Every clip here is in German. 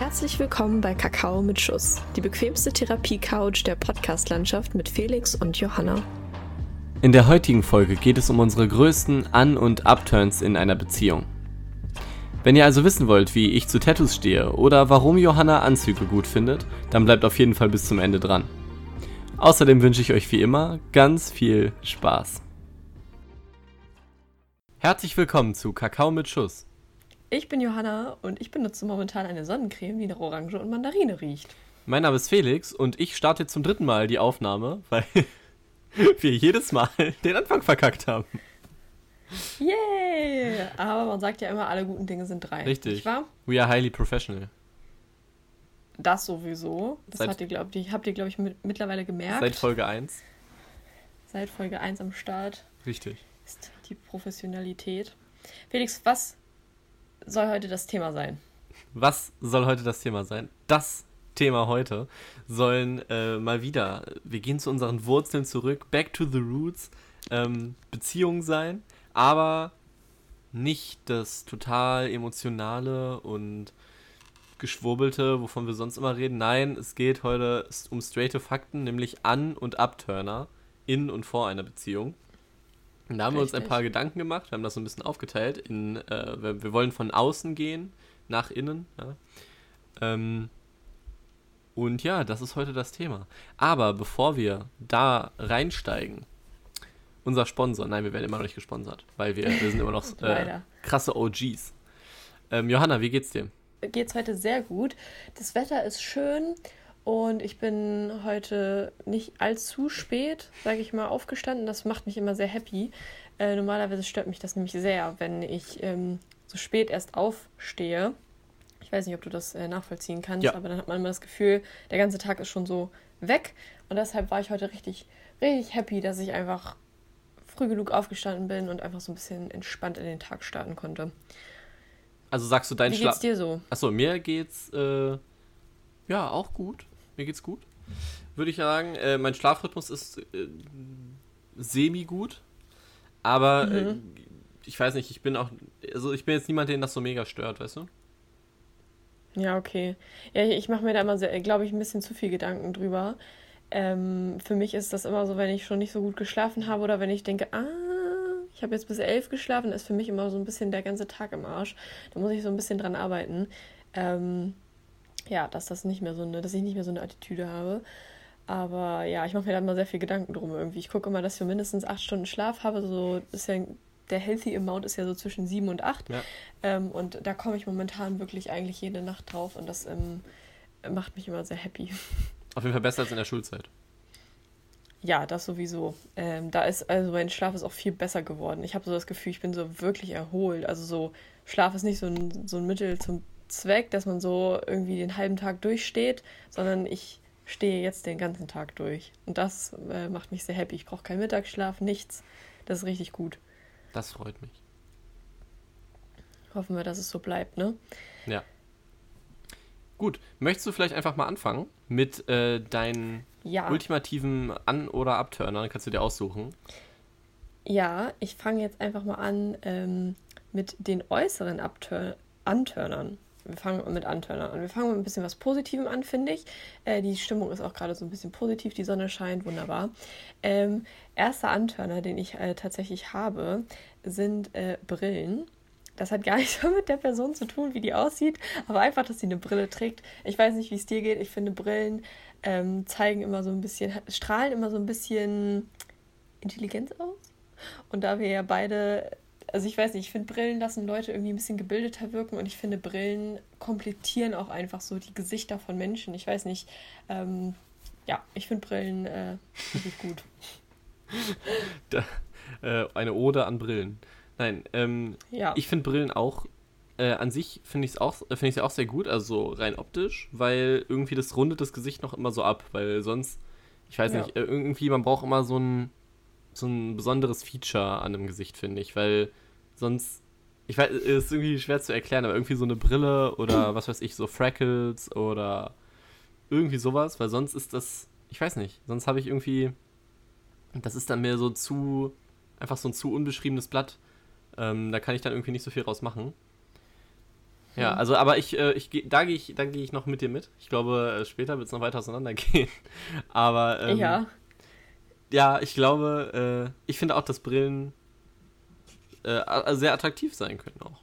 Herzlich willkommen bei Kakao mit Schuss, die bequemste Therapie-Couch der Podcast-Landschaft mit Felix und Johanna. In der heutigen Folge geht es um unsere größten An- und Upturns in einer Beziehung. Wenn ihr also wissen wollt, wie ich zu Tattoos stehe oder warum Johanna Anzüge gut findet, dann bleibt auf jeden Fall bis zum Ende dran. Außerdem wünsche ich euch wie immer ganz viel Spaß. Herzlich willkommen zu Kakao mit Schuss. Ich bin Johanna und ich benutze momentan eine Sonnencreme, die nach Orange und Mandarine riecht. Mein Name ist Felix und ich starte zum dritten Mal die Aufnahme, weil wir jedes Mal den Anfang verkackt haben. Yay! Aber man sagt ja immer, alle guten Dinge sind drei. Richtig. Nicht wahr? We are highly professional. Das sowieso. Das Seit- habt ihr, glaub, ich, habt ihr, glaube ich, mit, mittlerweile gemerkt. Seit Folge 1. Seit Folge 1 am Start Richtig. ist die Professionalität. Felix, was soll heute das Thema sein? Was soll heute das Thema sein? Das Thema heute sollen äh, mal wieder, wir gehen zu unseren Wurzeln zurück, back to the roots, ähm, Beziehungen sein, aber nicht das total emotionale und geschwurbelte, wovon wir sonst immer reden. Nein, es geht heute um straighte Fakten, nämlich An- und Abturner in und vor einer Beziehung. Da haben wir uns ein Richtig. paar Gedanken gemacht, wir haben das so ein bisschen aufgeteilt. In, äh, wir, wir wollen von außen gehen, nach innen. Ja. Ähm, und ja, das ist heute das Thema. Aber bevor wir da reinsteigen, unser Sponsor, nein, wir werden immer noch nicht gesponsert, weil wir, wir sind immer noch äh, krasse OGs. Ähm, Johanna, wie geht's dir? geht's heute sehr gut. Das Wetter ist schön und ich bin heute nicht allzu spät, sage ich mal, aufgestanden. Das macht mich immer sehr happy. Äh, normalerweise stört mich das nämlich sehr, wenn ich ähm, so spät erst aufstehe. Ich weiß nicht, ob du das äh, nachvollziehen kannst, Ja. aber dann hat man immer das Gefühl, der ganze Tag ist schon so weg. Und deshalb war ich heute richtig, richtig happy, dass ich einfach früh genug aufgestanden bin und einfach so ein bisschen entspannt in den Tag starten konnte. Also sagst du dein Wie Schlaf. geht's dir so? Achso, mir geht's äh, ja auch gut. Mir geht's gut. Würde ich sagen, äh, mein Schlafrhythmus ist äh, semi gut. Aber äh, Mhm. ich weiß nicht, ich bin auch. Also ich bin jetzt niemand, den das so mega stört, weißt du? Ja, okay. Ja, ich mache mir da immer, glaube ich, ein bisschen zu viel Gedanken drüber. Ähm, für mich ist das immer so, wenn ich schon nicht so gut geschlafen habe oder wenn ich denke, ah, ich habe jetzt bis elf geschlafen, ist für mich immer so ein bisschen der ganze Tag im Arsch. Da muss ich so ein bisschen dran arbeiten. Ähm, ja, dass das nicht mehr so eine, dass ich nicht mehr so eine Attitüde habe. Aber ja, ich mache mir da immer sehr viel Gedanken drum irgendwie. Ich gucke immer, dass ich mindestens acht Stunden Schlaf habe. So ist ja der Healthy Amount ist ja so zwischen sieben und acht. Ja. Ähm, und da komme ich momentan wirklich eigentlich jede Nacht drauf und das ähm, macht mich immer sehr happy. Auf jeden Fall besser als in der Schulzeit. Ja, das sowieso. Ähm, da ist, also mein Schlaf ist auch viel besser geworden. Ich habe so das Gefühl, ich bin so wirklich erholt. Also so, Schlaf ist nicht so ein, so ein Mittel zum Zweck, dass man so irgendwie den halben Tag durchsteht, sondern ich stehe jetzt den ganzen Tag durch. Und das äh, macht mich sehr happy. Ich brauche keinen Mittagsschlaf, nichts. Das ist richtig gut. Das freut mich. Hoffen wir, dass es so bleibt, ne? Ja. Gut, möchtest du vielleicht einfach mal anfangen mit äh, deinen Ja. ultimativen An- oder Abturner? Dann kannst du dir aussuchen. Ja, ich fange jetzt einfach mal an ähm, mit den äußeren Abtur Anturnern. Wir fangen mit Anturnern an. Wir fangen mit ein bisschen was Positivem an, finde ich. Äh, die Stimmung ist auch gerade so ein bisschen positiv, die Sonne scheint, wunderbar. Ähm, erster Antörner, den ich äh, tatsächlich habe, sind äh, Brillen. Das hat gar nichts mit der Person zu tun, wie die aussieht, aber einfach, dass sie eine Brille trägt. Ich weiß nicht, wie es dir geht. Ich finde, Brillen ähm, zeigen immer so ein bisschen, strahlen immer so ein bisschen Intelligenz aus. Und da wir ja beide, also ich weiß nicht, ich finde Brillen lassen Leute irgendwie ein bisschen gebildeter wirken und ich finde Brillen komplettieren auch einfach so die Gesichter von Menschen. Ich weiß nicht, ähm, ja, ich finde Brillen äh, gut. Da, äh, eine Ode an Brillen. Nein, ähm, Ja, ich finde Brillen auch, äh, an sich finde ich es auch, äh, finde ich sie auch sehr gut, also rein optisch, weil irgendwie das rundet das Gesicht noch immer so ab, weil sonst, ich weiß Ja. nicht, äh, irgendwie, man braucht immer so ein, so ein besonderes Feature an einem Gesicht, finde ich, weil sonst, ich weiß, es ist irgendwie schwer zu erklären, aber irgendwie so eine Brille oder was weiß ich, so Freckles oder irgendwie sowas, weil sonst ist das, ich weiß nicht, sonst habe ich irgendwie, das ist dann mehr so zu, einfach so ein zu unbeschriebenes Blatt. Ähm, da kann ich dann irgendwie nicht so viel draus machen. Ja, also aber ich, äh, ich da gehe ich, da gehe ich noch mit dir mit. Ich glaube, äh, später wird es noch weiter auseinandergehen. aber ähm, ja. Ja, ich glaube, äh, ich finde auch, dass Brillen äh, sehr attraktiv sein können auch.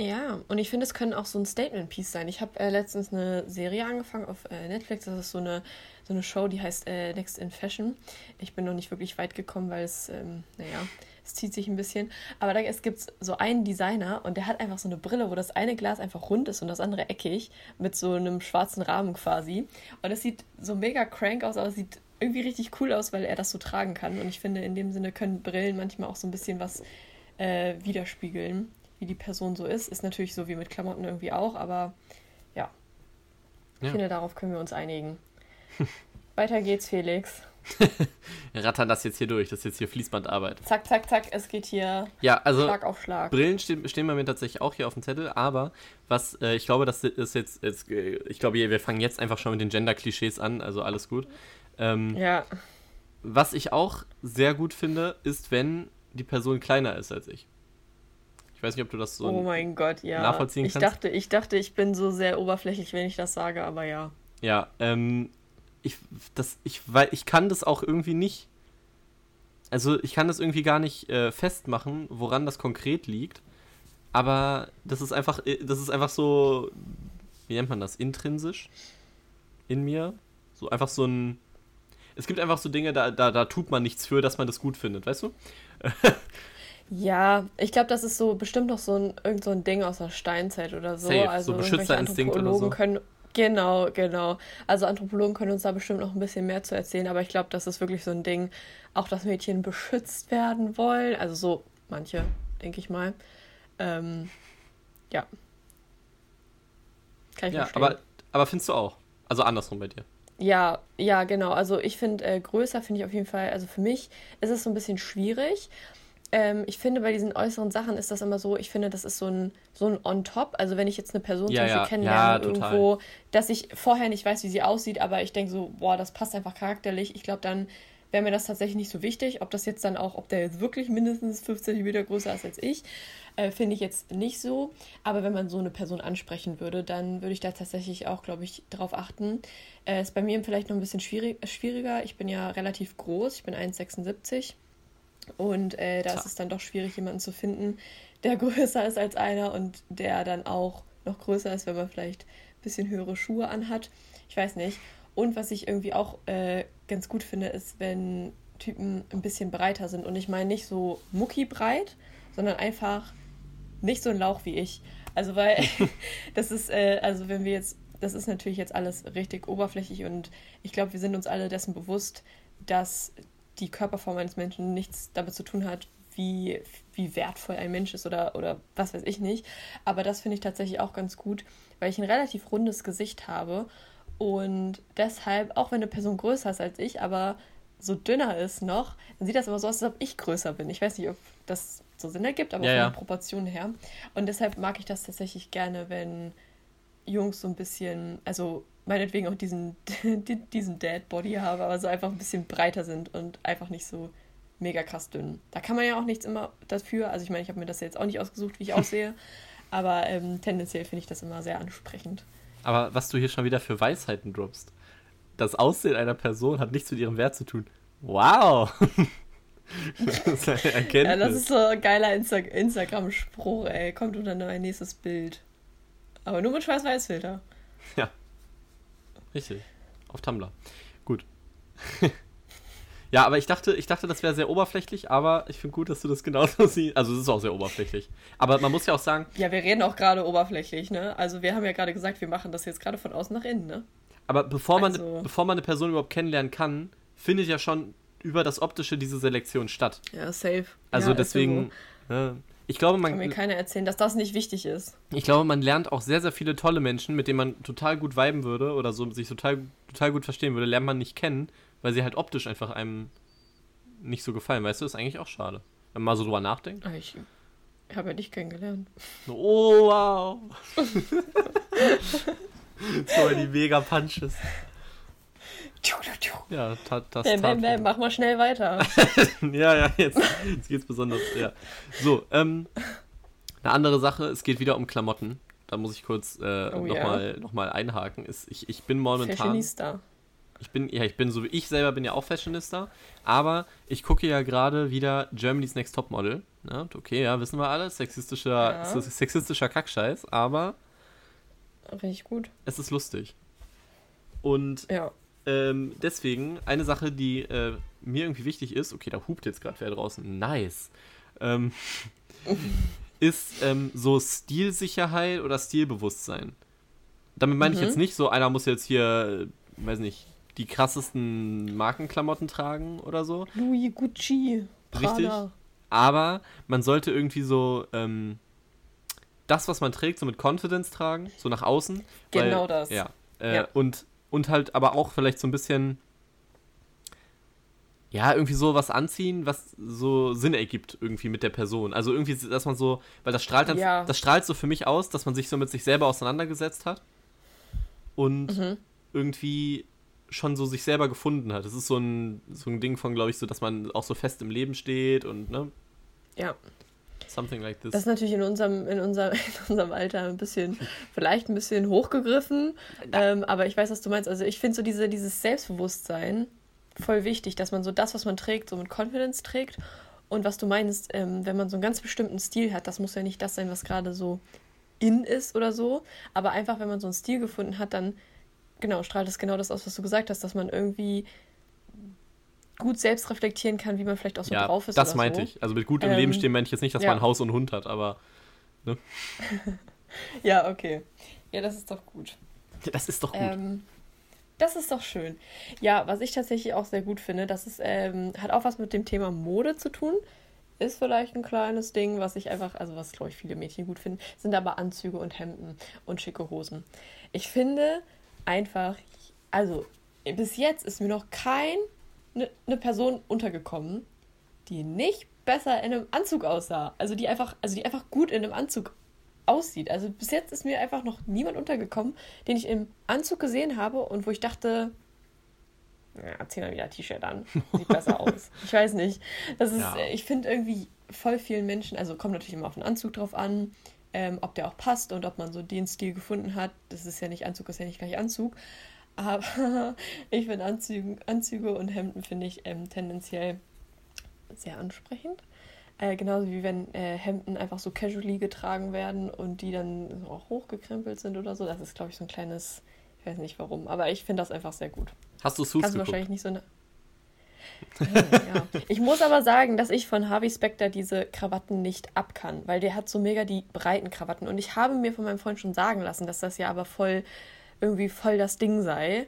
Ja, und ich finde, es können auch so ein Statement-Piece sein. Ich habe äh, letztens eine Serie angefangen auf äh, Netflix. Das ist so eine, so eine Show, die heißt äh, Next in Fashion. Ich bin noch nicht wirklich weit gekommen, weil es, ähm, naja, es zieht sich ein bisschen. Aber da, es gibt so einen Designer und der hat einfach so eine Brille, wo das eine Glas einfach rund ist und das andere eckig, mit so einem schwarzen Rahmen quasi. Und es sieht so mega crank aus, aber es sieht irgendwie richtig cool aus, weil er das so tragen kann. Und ich finde, in dem Sinne können Brillen manchmal auch so ein bisschen was äh, widerspiegeln wie die Person so ist. Ist natürlich so wie mit Klamotten irgendwie auch, aber ja. Ich ja. finde, darauf können wir uns einigen. Weiter geht's, Felix. wir rattern das jetzt hier durch. Das ist jetzt hier Fließbandarbeit. Zack, zack, zack. Es geht hier ja, also Schlag auf Schlag. Brillen stehen, stehen bei mir tatsächlich auch hier auf dem Zettel. Aber was, äh, ich glaube, das ist jetzt, jetzt, äh, ich glaube, wir fangen jetzt einfach schon mit den Gender-Klischees an. Also alles gut. Ähm, ja. Was ich auch sehr gut finde, ist, wenn die Person kleiner ist als ich. Ich weiß nicht, ob du das so oh mein Gott, ja. nachvollziehen ich kannst. Dachte, ich dachte, ich bin so sehr oberflächlich, wenn ich das sage, aber ja. Ja, ähm, ich, das, ich, weil ich kann das auch irgendwie nicht. Also ich kann das irgendwie gar nicht äh, festmachen, woran das konkret liegt. Aber das ist einfach, äh, das ist einfach so, wie nennt man das? Intrinsisch in mir. So einfach so ein. Es gibt einfach so Dinge, da, da, da tut man nichts für, dass man das gut findet, weißt du? Ja, ich glaube, das ist so bestimmt noch so ein, irgend so ein Ding aus der Steinzeit oder so. Safe, also so Beschützerinstinkt oder so. Können, genau, genau. Also Anthropologen können uns da bestimmt noch ein bisschen mehr zu erzählen, aber ich glaube, das ist wirklich so ein Ding, auch dass Mädchen beschützt werden wollen. Also so manche, denke ich mal. Ähm, ja. Kann ich ja, verstehen. Aber, aber findest du auch? Also andersrum bei dir. Ja, ja, genau. Also ich finde, äh, größer finde ich auf jeden Fall, also für mich ist es so ein bisschen schwierig ähm, ich finde, bei diesen äußeren Sachen ist das immer so, ich finde, das ist so ein, so ein On-Top. Also wenn ich jetzt eine Person ja, zum Beispiel ja. kennenlerne ja, irgendwo, dass ich vorher nicht weiß, wie sie aussieht, aber ich denke so, boah, das passt einfach charakterlich. Ich glaube, dann wäre mir das tatsächlich nicht so wichtig. Ob das jetzt dann auch, ob der jetzt wirklich mindestens 5 cm größer ist als ich, äh, finde ich jetzt nicht so. Aber wenn man so eine Person ansprechen würde, dann würde ich da tatsächlich auch, glaube ich, drauf achten. Äh, ist bei mir vielleicht noch ein bisschen schwierig, schwieriger. Ich bin ja relativ groß, ich bin 1,76 und äh, da ist es dann doch schwierig, jemanden zu finden, der größer ist als einer und der dann auch noch größer ist, wenn man vielleicht ein bisschen höhere Schuhe anhat. Ich weiß nicht. Und was ich irgendwie auch äh, ganz gut finde, ist, wenn Typen ein bisschen breiter sind. Und ich meine nicht so muckibreit, sondern einfach nicht so ein Lauch wie ich. Also weil das ist, äh, also wenn wir jetzt, das ist natürlich jetzt alles richtig oberflächlich und ich glaube, wir sind uns alle dessen bewusst, dass die Körperform eines Menschen nichts damit zu tun hat, wie, wie wertvoll ein Mensch ist oder, oder was weiß ich nicht. Aber das finde ich tatsächlich auch ganz gut, weil ich ein relativ rundes Gesicht habe und deshalb, auch wenn eine Person größer ist als ich, aber so dünner ist noch, dann sieht das immer so aus, als ob ich größer bin. Ich weiß nicht, ob das so Sinn ergibt, aber ja, von ja. der Proportion her. Und deshalb mag ich das tatsächlich gerne, wenn Jungs so ein bisschen, also meinetwegen auch diesen, diesen Dad-Body habe, aber so einfach ein bisschen breiter sind und einfach nicht so mega krass dünn. Da kann man ja auch nichts immer dafür. Also ich meine, ich habe mir das jetzt auch nicht ausgesucht, wie ich aussehe, aber ähm, tendenziell finde ich das immer sehr ansprechend. Aber was du hier schon wieder für Weisheiten droppst. Das Aussehen einer Person hat nichts mit ihrem Wert zu tun. Wow! das ist eine Erkenntnis. Ja, das ist so ein geiler Insta Instagram-Spruch, ey. Kommt unter ein nächstes Bild. Aber nur mit Schwarz-Weiß-Filter. Ja. Richtig. Auf Tumblr. Gut. ja, aber ich dachte, ich dachte, das wäre sehr oberflächlich, aber ich finde gut, dass du das genauso siehst. Also es ist auch sehr oberflächlich. Aber man muss ja auch sagen. Ja, wir reden auch gerade oberflächlich, ne? Also wir haben ja gerade gesagt, wir machen das jetzt gerade von außen nach innen, ne? Aber bevor man, also, bevor man eine Person überhaupt kennenlernen kann, findet ja schon über das Optische diese Selektion statt. Ja, safe. Also ja, deswegen. Ja, ich glaube, man. Kann mir keiner erzählen, dass das nicht wichtig ist. Ich glaube, man lernt auch sehr, sehr viele tolle Menschen, mit denen man total gut viben würde oder so sich total, total gut verstehen würde, lernt man nicht kennen, weil sie halt optisch einfach einem nicht so gefallen. Weißt du, das ist eigentlich auch schade. Wenn man mal so drüber nachdenkt. Ah, ich habe ja dich kennengelernt. Oh, wow. so die mega Punches. Ja, das bam, bam, bam, mach mal schnell weiter. ja, ja, jetzt, jetzt geht's besonders. Ja. So, ähm, eine andere Sache, es geht wieder um Klamotten. da muss ich kurz äh, Oh nochmal noch mal einhaken, ist, ich, ich bin momentan. Fashionista. Ich bin, ja, ich bin so wie ich selber bin ja auch Fashionista, aber ich gucke ja gerade wieder Germany's Next Topmodel. Ne? Okay, ja, wissen wir alle, sexistischer, Ja. sexistischer Kackscheiß, aber Richtig gut. es ist lustig. Und Ja. ähm, deswegen, eine Sache, die äh, mir irgendwie wichtig ist, okay, da hupt jetzt gerade wer draußen, nice, ähm, ist ähm, so Stilsicherheit oder Stilbewusstsein. Damit meine ich Mhm. jetzt nicht so, einer muss jetzt hier, äh, weiß nicht, die krassesten Markenklamotten tragen oder so, Louis Gucci. Richtig. Prada. aber man sollte irgendwie so ähm, das, was man trägt, so mit Confidence tragen, so nach außen. Genau weil, das. Ja. Äh, Ja. Und, und halt aber auch vielleicht so ein bisschen, ja, irgendwie so was anziehen, was so Sinn ergibt irgendwie mit der Person. Also irgendwie, dass man so, weil das strahlt dann, Ja. das strahlt so für mich aus, dass man sich so mit sich selber auseinandergesetzt hat und Mhm. irgendwie schon so sich selber gefunden hat. Das ist so ein, so ein Ding von, glaube ich, so, dass man auch so fest im Leben steht und, ne, Ja. something like this. Das ist natürlich in unserem, in unserem, in unserem Alter ein bisschen, vielleicht ein bisschen hochgegriffen. Ähm, aber ich weiß, was du meinst. Also ich finde so diese, dieses Selbstbewusstsein voll wichtig, dass man so das, was man trägt, so mit Confidence trägt. Und was du meinst, ähm, wenn man so einen ganz bestimmten Stil hat, das muss ja nicht das sein, was gerade so in ist oder so. Aber einfach, wenn man so einen Stil gefunden hat, dann genau, strahlt es genau das aus, was du gesagt hast, dass man irgendwie gut selbst reflektieren kann, wie man vielleicht auch so ja, drauf ist. das meinte so. ich. Also mit gut im Ähm, Leben stehen meine ich jetzt nicht, dass ja. man Haus und Hund hat, aber Ja, okay. Ja, das ist doch gut. das ist doch gut. Ähm, das ist doch schön. Ja, was ich tatsächlich auch sehr gut finde, das ist, ähm, hat auch was mit dem Thema Mode zu tun. Ist vielleicht ein kleines Ding, was ich einfach, also was glaube ich viele Mädchen gut finden, sind aber Anzüge und Hemden und schicke Hosen. Ich finde einfach, also bis jetzt ist mir noch keine ne Person untergekommen, die nicht besser in einem Anzug aussah. Also die einfach, also die einfach gut in einem Anzug aussieht. Also bis jetzt ist mir einfach noch niemand untergekommen, den ich im Anzug gesehen habe und wo ich dachte, ja, zieh mal wieder T-Shirt an. Sieht besser aus. Ich weiß nicht. Das ist, Ja. ich finde irgendwie voll vielen Menschen, also kommt natürlich immer auf den Anzug drauf an, ähm, ob der auch passt und ob man so den Stil gefunden hat. Das ist ja nicht Anzug, ist ja nicht gleich Anzug. Aber ich finde Anzüge, Anzüge und Hemden finde ich ähm, tendenziell sehr ansprechend. Äh, genauso wie wenn äh, Hemden einfach so casually getragen werden und die dann so auch hochgekrempelt sind oder so. Das ist, glaube ich, so ein kleines, ich weiß nicht warum, aber ich finde das einfach sehr gut. Hast du Suits Kannst du geguckt? wahrscheinlich nicht so eine. Ja. Ich muss aber sagen, dass ich von Harvey Specter diese Krawatten nicht ab kann, weil der hat so mega die breiten Krawatten. Und ich habe mir von meinem Freund schon sagen lassen, dass das ja aber voll, irgendwie voll das Ding sei.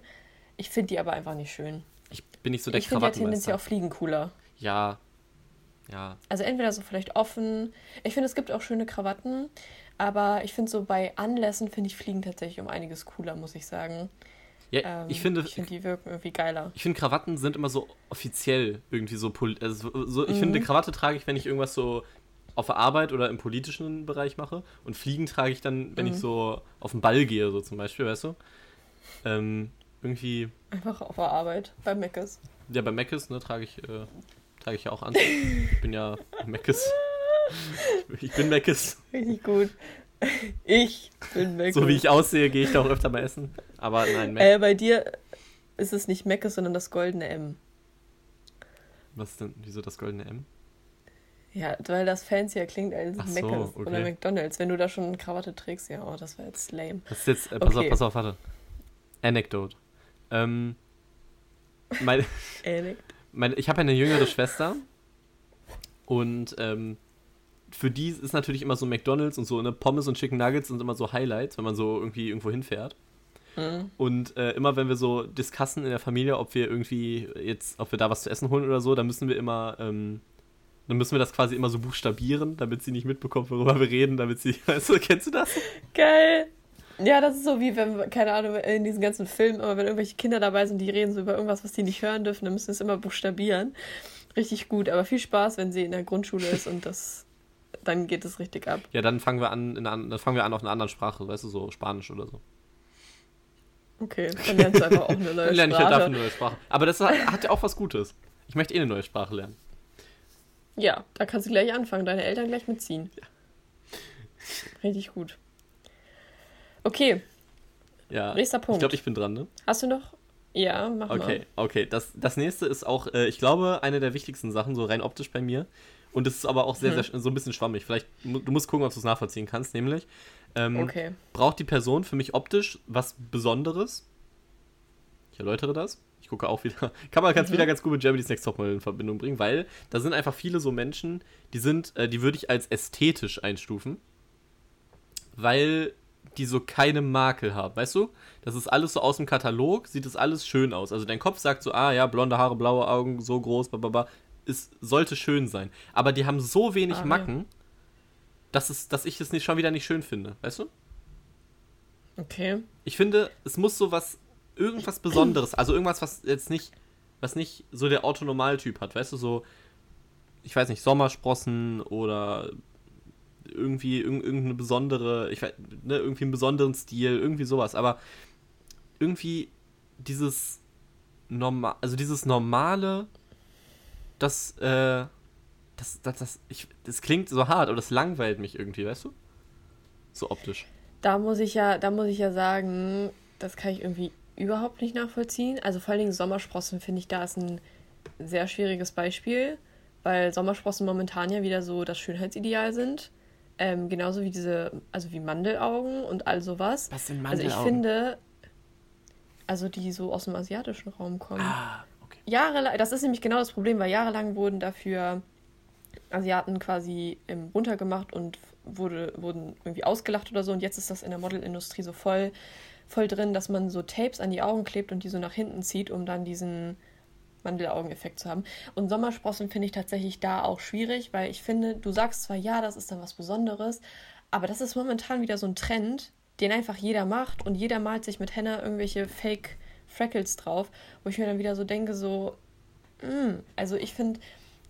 Ich finde die aber einfach nicht schön. Ich bin nicht so der ich finde ja tendenziell auch Fliegen cooler. Ja. Ja. Also entweder so vielleicht offen. Ich finde, es gibt auch schöne Krawatten, aber ich finde so bei Anlässen finde ich Fliegen tatsächlich um einiges cooler, muss ich sagen. Ja Ähm, ich finde, ich finde, die wirken irgendwie geiler. ich finde Krawatten sind immer so offiziell irgendwie so, also so ich Mhm. finde Krawatte trage ich, wenn ich irgendwas so auf der Arbeit oder im politischen Bereich mache und Fliegen trage ich dann, wenn ich Mhm. so auf den Ball gehe, so zum Beispiel, weißt du? Ähm, irgendwie, Einfach auf der Arbeit bei Meckes. ja, bei Meckes, ne, trage ich, äh, trage ich ja auch an. Ich bin ja Meckes. Ich bin Meckes. Richtig gut. Ich bin Meckes. So wie ich aussehe, gehe ich da auch öfter mal essen. Aber nein, Mac Äh, bei dir ist es nicht Meckes, sondern das goldene M. was denn, wieso das goldene M? Ja, weil das fancier klingt als Ach so, Meckes oder okay. McDonalds. Wenn du da schon eine Krawatte trägst, ja, oh, das war jetzt lame. Das ist jetzt, äh, pass Okay. auf, pass auf, warte. Anecdote. Ähm, mein, mein, ich habe eine jüngere Schwester und ähm, für die ist natürlich immer so McDonalds und so, ne, Pommes und Chicken Nuggets sind immer so Highlights, wenn man so irgendwie irgendwo hinfährt. Mhm. Und äh, immer wenn wir so discussen in der Familie, ob wir irgendwie jetzt, ob wir da was zu essen holen oder so, dann müssen wir immer, ähm, dann müssen wir das quasi immer so buchstabieren, damit sie nicht mitbekommt, worüber wir reden, damit sie, weißt du, kennst du das? Geil. Ja, das ist so wie wenn, keine Ahnung, in diesen ganzen Filmen, aber wenn irgendwelche Kinder dabei sind, die reden so über irgendwas, was die nicht hören dürfen, dann müssen sie es immer buchstabieren. Richtig gut, aber viel Spaß, wenn sie in der Grundschule ist und das, dann geht es richtig ab. Ja, dann fangen wir an, in dann fangen wir an auf einer anderen Sprache, weißt du, so Spanisch oder so. Okay, dann lernst du einfach auch eine neue Dann lerne ich halt dafür Sprache. eine neue Sprache. Aber das hat, ja auch was Gutes. Ich möchte eh eine neue Sprache lernen. Ja, da kannst du gleich anfangen, deine Eltern gleich mitziehen. Richtig gut. Okay. Ja. Nächster Punkt. Ich glaube, ich bin dran, ne? Hast du noch? Ja, mach mal. Okay, okay. Das, das nächste ist auch, äh, ich glaube, eine der wichtigsten Sachen, so rein optisch bei mir. Und es ist aber auch sehr, Mhm. sehr, so ein bisschen schwammig. Vielleicht, du musst gucken, ob du es nachvollziehen kannst, nämlich, ähm, Okay. braucht die Person für mich optisch was Besonderes? Ich erläutere das. Ich gucke auch wieder. Kann man ganz Mhm. wieder ganz gut mit Germany's Next Topmodel in Verbindung bringen, weil da sind einfach viele so Menschen, die sind, äh, die würde ich als ästhetisch einstufen, weil die so keine Makel haben, weißt du? Das ist alles so aus dem Katalog, sieht das alles schön aus. Also dein Kopf sagt so, ah ja, blonde Haare, blaue Augen, so groß, bababa, es sollte schön sein. Aber die haben so wenig Ah, ja. Dass, es, dass ich es nicht, schon wieder nicht schön finde, weißt du? Okay. Ich finde, es muss so was, irgendwas Besonderes, also irgendwas, was jetzt nicht, was nicht so der Autonormaltyp hat, weißt du, so, ich weiß nicht, Sommersprossen oder irgendwie irg irgendeine besondere, ich weiß, ne, irgendwie einen besonderen Stil, irgendwie sowas, aber irgendwie dieses normal, also dieses normale, das, äh, das, das, das, ich, das klingt so hart, aber das langweilt mich irgendwie, weißt du? So optisch. Da muss ich ja, da muss ich ja sagen, das kann ich irgendwie überhaupt nicht nachvollziehen. Also vor allen Dingen Sommersprossen finde ich, da ist ein sehr schwieriges Beispiel, weil Sommersprossen momentan ja wieder so das Schönheitsideal sind. Ähm, genauso wie diese, also wie Mandelaugen und all sowas. Was sind Also ich finde, also die so aus dem asiatischen Raum kommen. Ah, okay. Jahrelang, das ist nämlich genau das Problem, weil jahrelang wurden dafür Asiaten quasi ähm, runtergemacht und wurde, wurden irgendwie ausgelacht oder so. Und jetzt ist das in der Modelindustrie so voll, voll drin, dass man so Tapes an die Augen klebt und die so nach hinten zieht, um dann diesen Mandelaugeneffekt zu haben. Und Sommersprossen finde ich tatsächlich da auch schwierig, weil ich finde, du sagst zwar, ja, das ist dann was Besonderes, aber das ist momentan wieder so ein Trend, den einfach jeder macht und jeder malt sich mit Henna irgendwelche Fake Freckles drauf, wo ich mir dann wieder so denke, so, mm, also ich finde,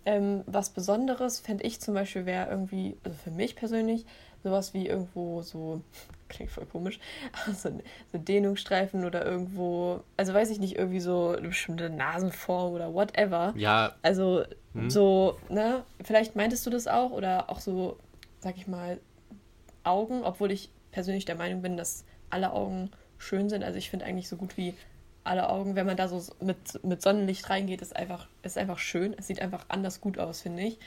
ähm, was Besonderes fände ich zum Beispiel wäre irgendwie, also für mich persönlich, sowas wie irgendwo so, klingt voll komisch, so, so Dehnungsstreifen oder irgendwo, also weiß ich nicht, irgendwie so eine bestimmte Nasenform oder whatever. Ja, Also Hm. so, ne, vielleicht meintest du das auch oder auch so, sag ich mal, Augen, obwohl ich persönlich der Meinung bin, dass alle Augen schön sind. Also ich finde eigentlich so gut wie alle Augen, wenn man da so mit, mit Sonnenlicht reingeht, ist einfach, ist einfach schön. Es sieht einfach anders gut aus, finde ich.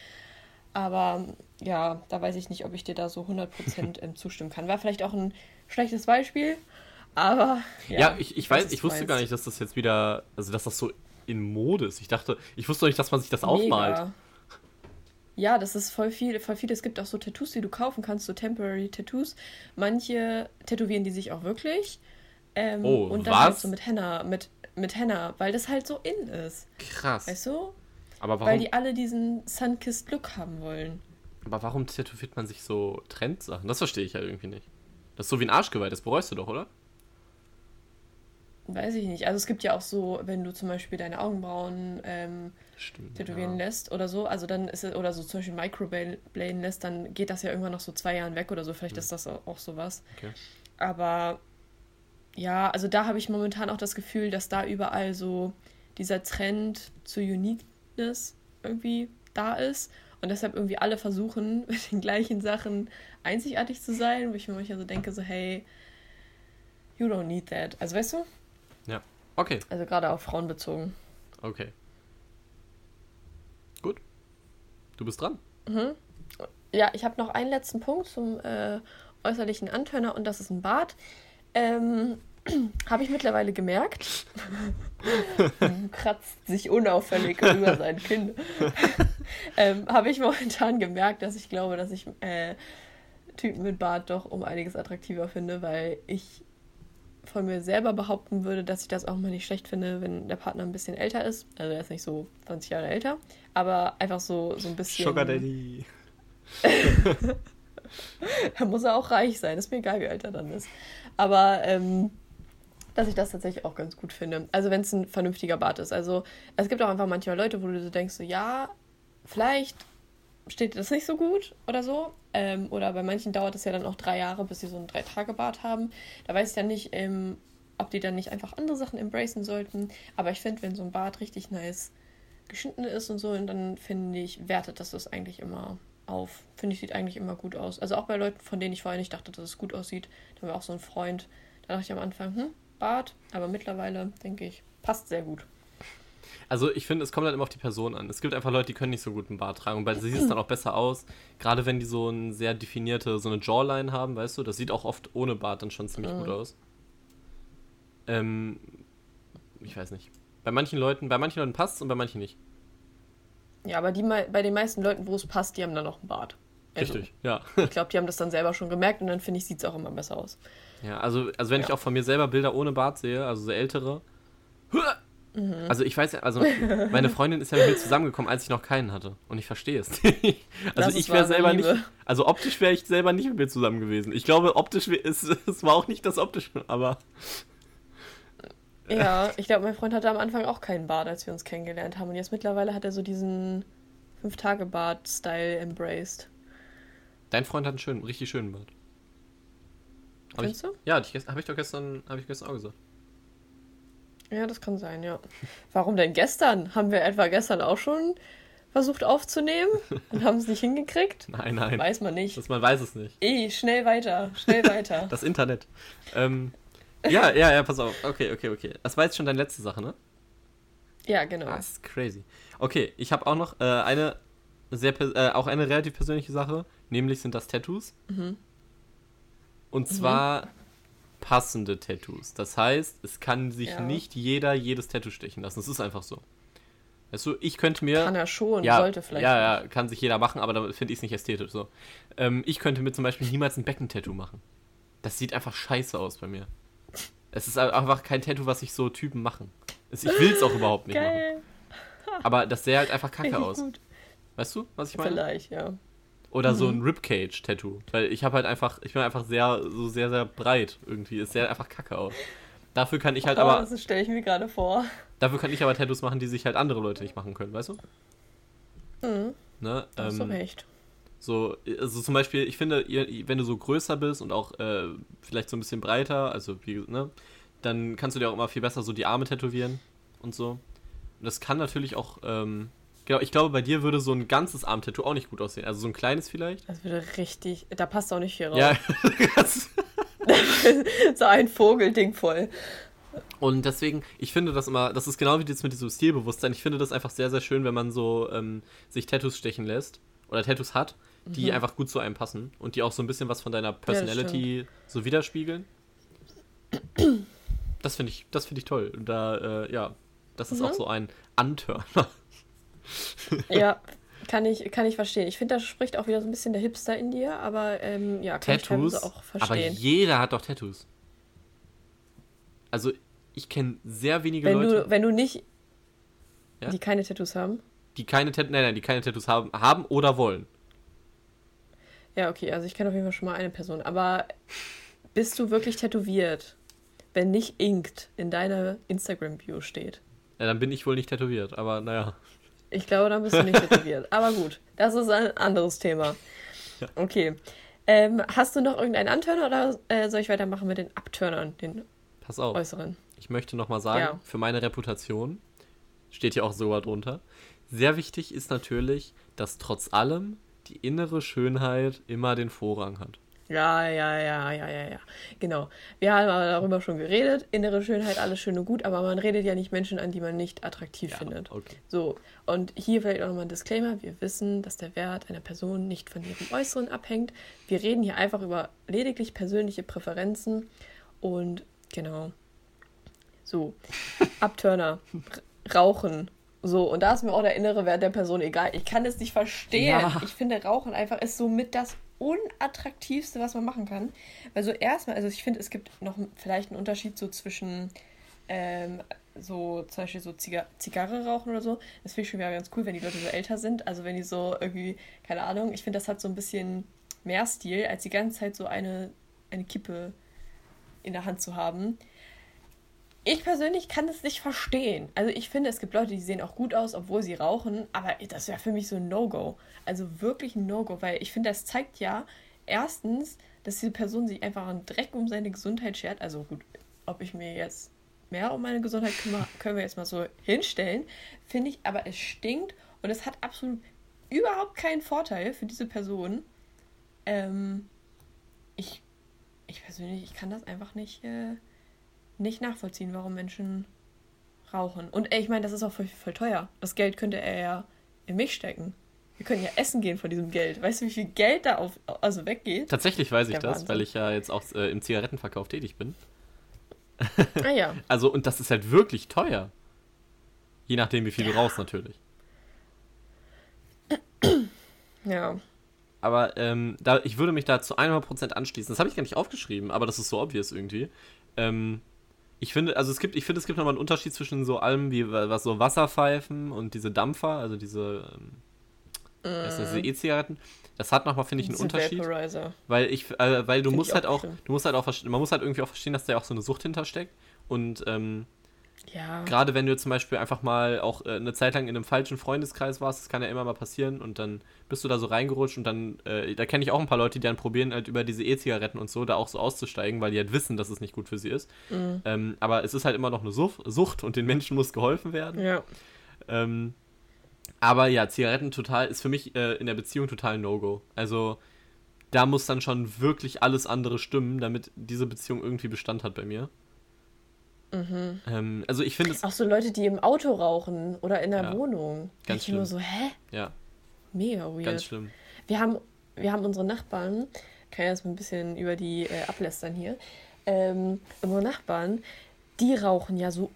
Aber ja, da weiß ich nicht, ob ich dir da so 100% ähm, zustimmen kann. War vielleicht auch ein schlechtes Beispiel, aber ja, ja. ich, ich weiß, ich wusste meins? gar nicht, dass das jetzt wieder, also dass das so in Mode ist. Ich dachte, ich wusste nicht, dass man sich das aufmalt. Mega. Ja, das ist voll viel, voll viel. Es gibt auch so Tattoos, die du kaufen kannst, so Temporary Tattoos. Manche tätowieren die sich auch wirklich. Ähm, Oh, und dann halt was? so mit Henna, mit, mit Henna, weil das halt so in ist. Krass. Weißt du? aber, Weil warum, die alle diesen Sunkissed Look haben wollen. aber warum tätowiert man sich so Trendsachen? Das verstehe ich ja irgendwie nicht. Das ist so wie ein Arschgeweih, das bereust du doch, oder? Weiß ich nicht. Also es gibt ja auch so, wenn du zum Beispiel deine Augenbrauen ähm, Stimmt. tätowieren ja. lässt oder so, also dann ist es, oder so zum Beispiel Microbladen lässt, dann geht das ja irgendwann noch so zwei Jahren weg oder so. Vielleicht ist das auch, auch sowas. Okay. Aber ja, also da habe ich momentan auch das Gefühl, dass da überall so dieser Trend zur Uniqueness irgendwie da ist. Und deshalb irgendwie alle versuchen, mit den gleichen Sachen einzigartig zu sein, wo ich mir manchmal so denke, so, hey, you don't need that. Also weißt du? Okay, Also gerade auf Frauen bezogen. okay. Gut. Du bist dran. Mhm. Ja, ich habe noch einen letzten Punkt zum äh, äußerlichen Antörner und das ist ein Bart. Ähm, habe ich mittlerweile gemerkt. Kratzt sich unauffällig über sein Kinn. ähm, habe ich momentan gemerkt, dass ich glaube, dass ich äh, Typen mit Bart doch um einiges attraktiver finde, weil ich von mir selber behaupten würde, dass ich das auch mal nicht schlecht finde, wenn der Partner ein bisschen älter ist. Also er ist nicht so 20 Jahre älter, aber einfach so, so ein bisschen. Sugar Daddy. Da muss er auch reich sein. Ist mir egal, wie alt er dann ist. Aber ähm, dass ich das tatsächlich auch ganz gut finde. Also wenn es ein vernünftiger Bart ist. Also es gibt auch einfach manchmal Leute, wo du so denkst, so ja, vielleicht steht dir das nicht so gut oder so. Ähm, oder bei manchen dauert es ja dann auch drei Jahre, bis sie so einen Drei-Tage-Bart haben. Da weiß ich dann nicht, ähm, ob die dann nicht einfach andere Sachen embracen sollten. Aber ich finde, wenn so ein Bart richtig nice geschnitten ist und so, dann finde ich, wertet das das eigentlich immer auf. Finde ich, sieht eigentlich immer gut aus. Also auch bei Leuten, von denen ich vorher nicht dachte, dass es gut aussieht. Da war auch so ein Freund. Da dachte ich am Anfang, hm, Bart. Aber mittlerweile denke ich, passt sehr gut. Also ich finde, es kommt halt immer auf die Person an. Es gibt einfach Leute, die können nicht so gut einen Bart tragen. Und bei sie sieht es dann auch besser aus. Gerade wenn die so eine sehr definierte, so eine Jawline haben, weißt du, das sieht auch oft ohne Bart dann schon ziemlich mhm. gut aus. Ähm, ich weiß nicht. Bei manchen Leuten, bei manchen Leuten passt es und bei manchen nicht. Ja, aber die, bei den meisten Leuten, wo es passt, die haben dann noch einen Bart. Also, Richtig, ja. ich glaube, die haben das dann selber schon gemerkt und dann finde ich, sieht es auch immer besser aus. Ja, also, also wenn ja. ich auch von mir selber Bilder ohne Bart sehe, also so ältere, Mhm. Also ich weiß ja, also meine Freundin ist ja mit mir zusammengekommen, als ich noch keinen hatte. Und ich verstehe es. also das ich wäre selber Liebe. nicht. Also optisch wäre ich selber nicht mit mir zusammen gewesen. Ich glaube, optisch ist es war auch nicht das optische, aber. Ja, ich glaube, mein Freund hatte am Anfang auch keinen Bart, als wir uns kennengelernt haben. Und jetzt mittlerweile hat er so diesen Fünf-Tage-Bart-Style embraced. Dein Freund hat einen schönen, richtig schönen Bart. Findest du? Ja, habe ich doch gestern, habe ich gestern auch gesagt. Ja, das kann sein, ja. Warum denn gestern? Haben wir etwa gestern auch schon versucht aufzunehmen und haben es nicht hingekriegt? Nein, nein. Weiß man nicht. Das, man weiß es nicht. Ey, schnell weiter, schnell weiter. das Internet. Ähm, ja, ja, ja, pass auf. Okay, okay, okay. Das war jetzt schon deine letzte Sache, ne? Ja, genau. Das ist crazy. Okay, ich habe auch noch äh, eine sehr, äh, auch eine relativ persönliche Sache, nämlich sind das Tattoos. Mhm. Und zwar mhm passende Tattoos. Das heißt, es kann sich ja. nicht jeder jedes Tattoo stechen lassen. Das ist einfach so. Weißt du, ich könnte mir. Kann er schon, ja, sollte vielleicht. Ja, ja, kann sich jeder machen, aber da finde ich es nicht ästhetisch so. Ähm, ich könnte mir zum Beispiel niemals ein Beckentattoo machen. Das sieht einfach scheiße aus bei mir. Es ist einfach kein Tattoo, was sich so Typen machen. Ich will es auch überhaupt nicht Geil. machen. Aber das sähe halt einfach kacke aus. Gut. Weißt du, was ich meine? Vielleicht, ja. Oder mhm. so ein Ribcage-Tattoo. Weil ich habe halt einfach, ich bin einfach sehr, so sehr, sehr breit irgendwie. Es sieht einfach kacke aus. Dafür kann ich halt oh, aber. Das stelle ich mir gerade vor. Dafür kann ich aber Tattoos machen, die sich halt andere Leute nicht machen können, weißt du? Mhm. Ne? Das ähm, ist recht. So, also zum Beispiel, ich finde, wenn du so größer bist und auch äh, vielleicht so ein bisschen breiter, also wie, ne, dann kannst du dir auch immer viel besser so die Arme tätowieren und so. Und das kann natürlich auch ähm, Genau, ich glaube, bei dir würde so ein ganzes Armtattoo auch nicht gut aussehen. Also so ein kleines vielleicht. Das würde richtig. Da passt auch nicht viel raus. Ja, so ein Vogelding voll. Und deswegen, ich finde das immer, das ist genau wie jetzt mit diesem Stilbewusstsein. Ich finde das einfach sehr, sehr schön, wenn man so ähm, sich Tattoos stechen lässt oder Tattoos hat, die mhm. einfach gut zu einem passen und die auch so ein bisschen was von deiner Personality ja, so widerspiegeln. Das finde ich, das finde ich toll. Und da, äh, ja, das ist mhm. auch so ein Antörner. ja, kann ich, kann ich verstehen. Ich finde, da spricht auch wieder so ein bisschen der Hipster in dir, aber ähm, ja, kann Tattoos, ich auch verstehen. Aber jeder hat doch Tattoos. Also, ich kenne sehr wenige wenn Leute. Du, wenn du nicht. Ja? Die keine Tattoos haben? Die keine Tattoos, nein, nein, die keine Tattoos haben, haben oder wollen. Ja, okay, also ich kenne auf jeden Fall schon mal eine Person. Aber bist du wirklich tätowiert, wenn nicht inkt in deiner Instagram-Bio steht? Ja, dann bin ich wohl nicht tätowiert, aber naja. Ich glaube, dann bist du nicht tätowiert. Aber gut, das ist ein anderes Thema. Okay. Ähm, hast du noch irgendeinen Antörner oder äh, soll ich weitermachen mit den Abturnern, den Pass auf. äußeren? Ich möchte nochmal sagen, ja. für meine Reputation steht hier auch sogar drunter. Sehr wichtig ist natürlich, dass trotz allem die innere Schönheit immer den Vorrang hat. Ja, ja, ja, ja, ja, ja. Genau. Wir haben darüber schon geredet. Innere Schönheit, alles schön und gut, aber man redet ja nicht Menschen an, die man nicht attraktiv ja, findet. Okay. So, und hier vielleicht auch nochmal ein Disclaimer. Wir wissen, dass der Wert einer Person nicht von ihrem Äußeren abhängt. Wir reden hier einfach über lediglich persönliche Präferenzen. Und genau. So. Abturner. Rauchen. So, und da ist mir auch der innere Wert der Person egal. Ich kann es nicht verstehen. Ja. Ich finde, Rauchen einfach ist so mit das unattraktivste, was man machen kann. Weil so erstmal, also ich finde, es gibt noch vielleicht einen Unterschied so zwischen ähm, so zum Beispiel so Ziga Zigarre rauchen oder so. Das finde ich schon wieder ganz cool, wenn die Leute so älter sind. Also wenn die so irgendwie, keine Ahnung, ich finde, das hat so ein bisschen mehr Stil, als die ganze Zeit so eine, eine Kippe in der Hand zu haben. Ich persönlich kann das nicht verstehen. Also ich finde, es gibt Leute, die sehen auch gut aus, obwohl sie rauchen, aber das wäre für mich so ein No-Go. Also wirklich ein No-Go, weil ich finde, das zeigt ja erstens, dass diese Person sich einfach einen Dreck um seine Gesundheit schert. Also gut, ob ich mir jetzt mehr um meine Gesundheit kümmere, können wir jetzt mal so hinstellen. Finde ich, aber es stinkt und es hat absolut überhaupt keinen Vorteil für diese Person. Ähm, ich, ich persönlich, ich kann das einfach nicht, äh, nicht nachvollziehen, warum Menschen rauchen. Und ey, ich meine, das ist auch voll, voll teuer. Das Geld könnte er ja in mich stecken. Wir können ja essen gehen von diesem Geld. Weißt du, wie viel Geld da auf, also weggeht? Tatsächlich weiß ich das, Wahnsinn. weil ich ja jetzt auch äh, im Zigarettenverkauf tätig bin. Ah ja. also, und das ist halt wirklich teuer. Je nachdem, wie viel ja. du rauchst, natürlich. Ja. Aber ähm, da, ich würde mich da zu 100% anschließen. Das habe ich gar nicht aufgeschrieben, aber das ist so obvious irgendwie. Ähm, ich finde, also es gibt, ich finde, es gibt nochmal einen Unterschied zwischen so allem wie was so Wasserpfeifen und diese Dampfer, also diese, diese E-Zigaretten. Das hat nochmal, finde ich, einen Unterschied. Vaporizer. Weil ich, äh, weil du find musst halt auch, schlimm. du musst halt auch, man muss halt irgendwie auch verstehen, dass da ja auch so eine Sucht hintersteckt. Und ähm, ja. Gerade wenn du zum Beispiel einfach mal auch äh, eine Zeit lang in einem falschen Freundeskreis warst, das kann ja immer mal passieren und dann bist du da so reingerutscht und dann, äh, da kenne ich auch ein paar Leute, die dann probieren, halt über diese E-Zigaretten und so da auch so auszusteigen, weil die halt wissen, dass es nicht gut für sie ist. Mhm. Ähm, aber es ist halt immer noch eine Sucht und den Menschen muss geholfen werden. Ja. Ähm, aber ja, Zigaretten total ist für mich äh, in der Beziehung total No-Go. Also da muss dann schon wirklich alles andere stimmen, damit diese Beziehung irgendwie Bestand hat bei mir. Mhm. Ähm, also ich finde es. Auch so Leute, die im Auto rauchen oder in der ja, Wohnung. Ganz ich schlimm. nur so, hä? Ja. Mega weird. Ganz schlimm. Wir haben, wir haben unsere Nachbarn, kann ich jetzt mal ein bisschen über die äh, ablästern hier. Ähm, unsere Nachbarn, die rauchen ja so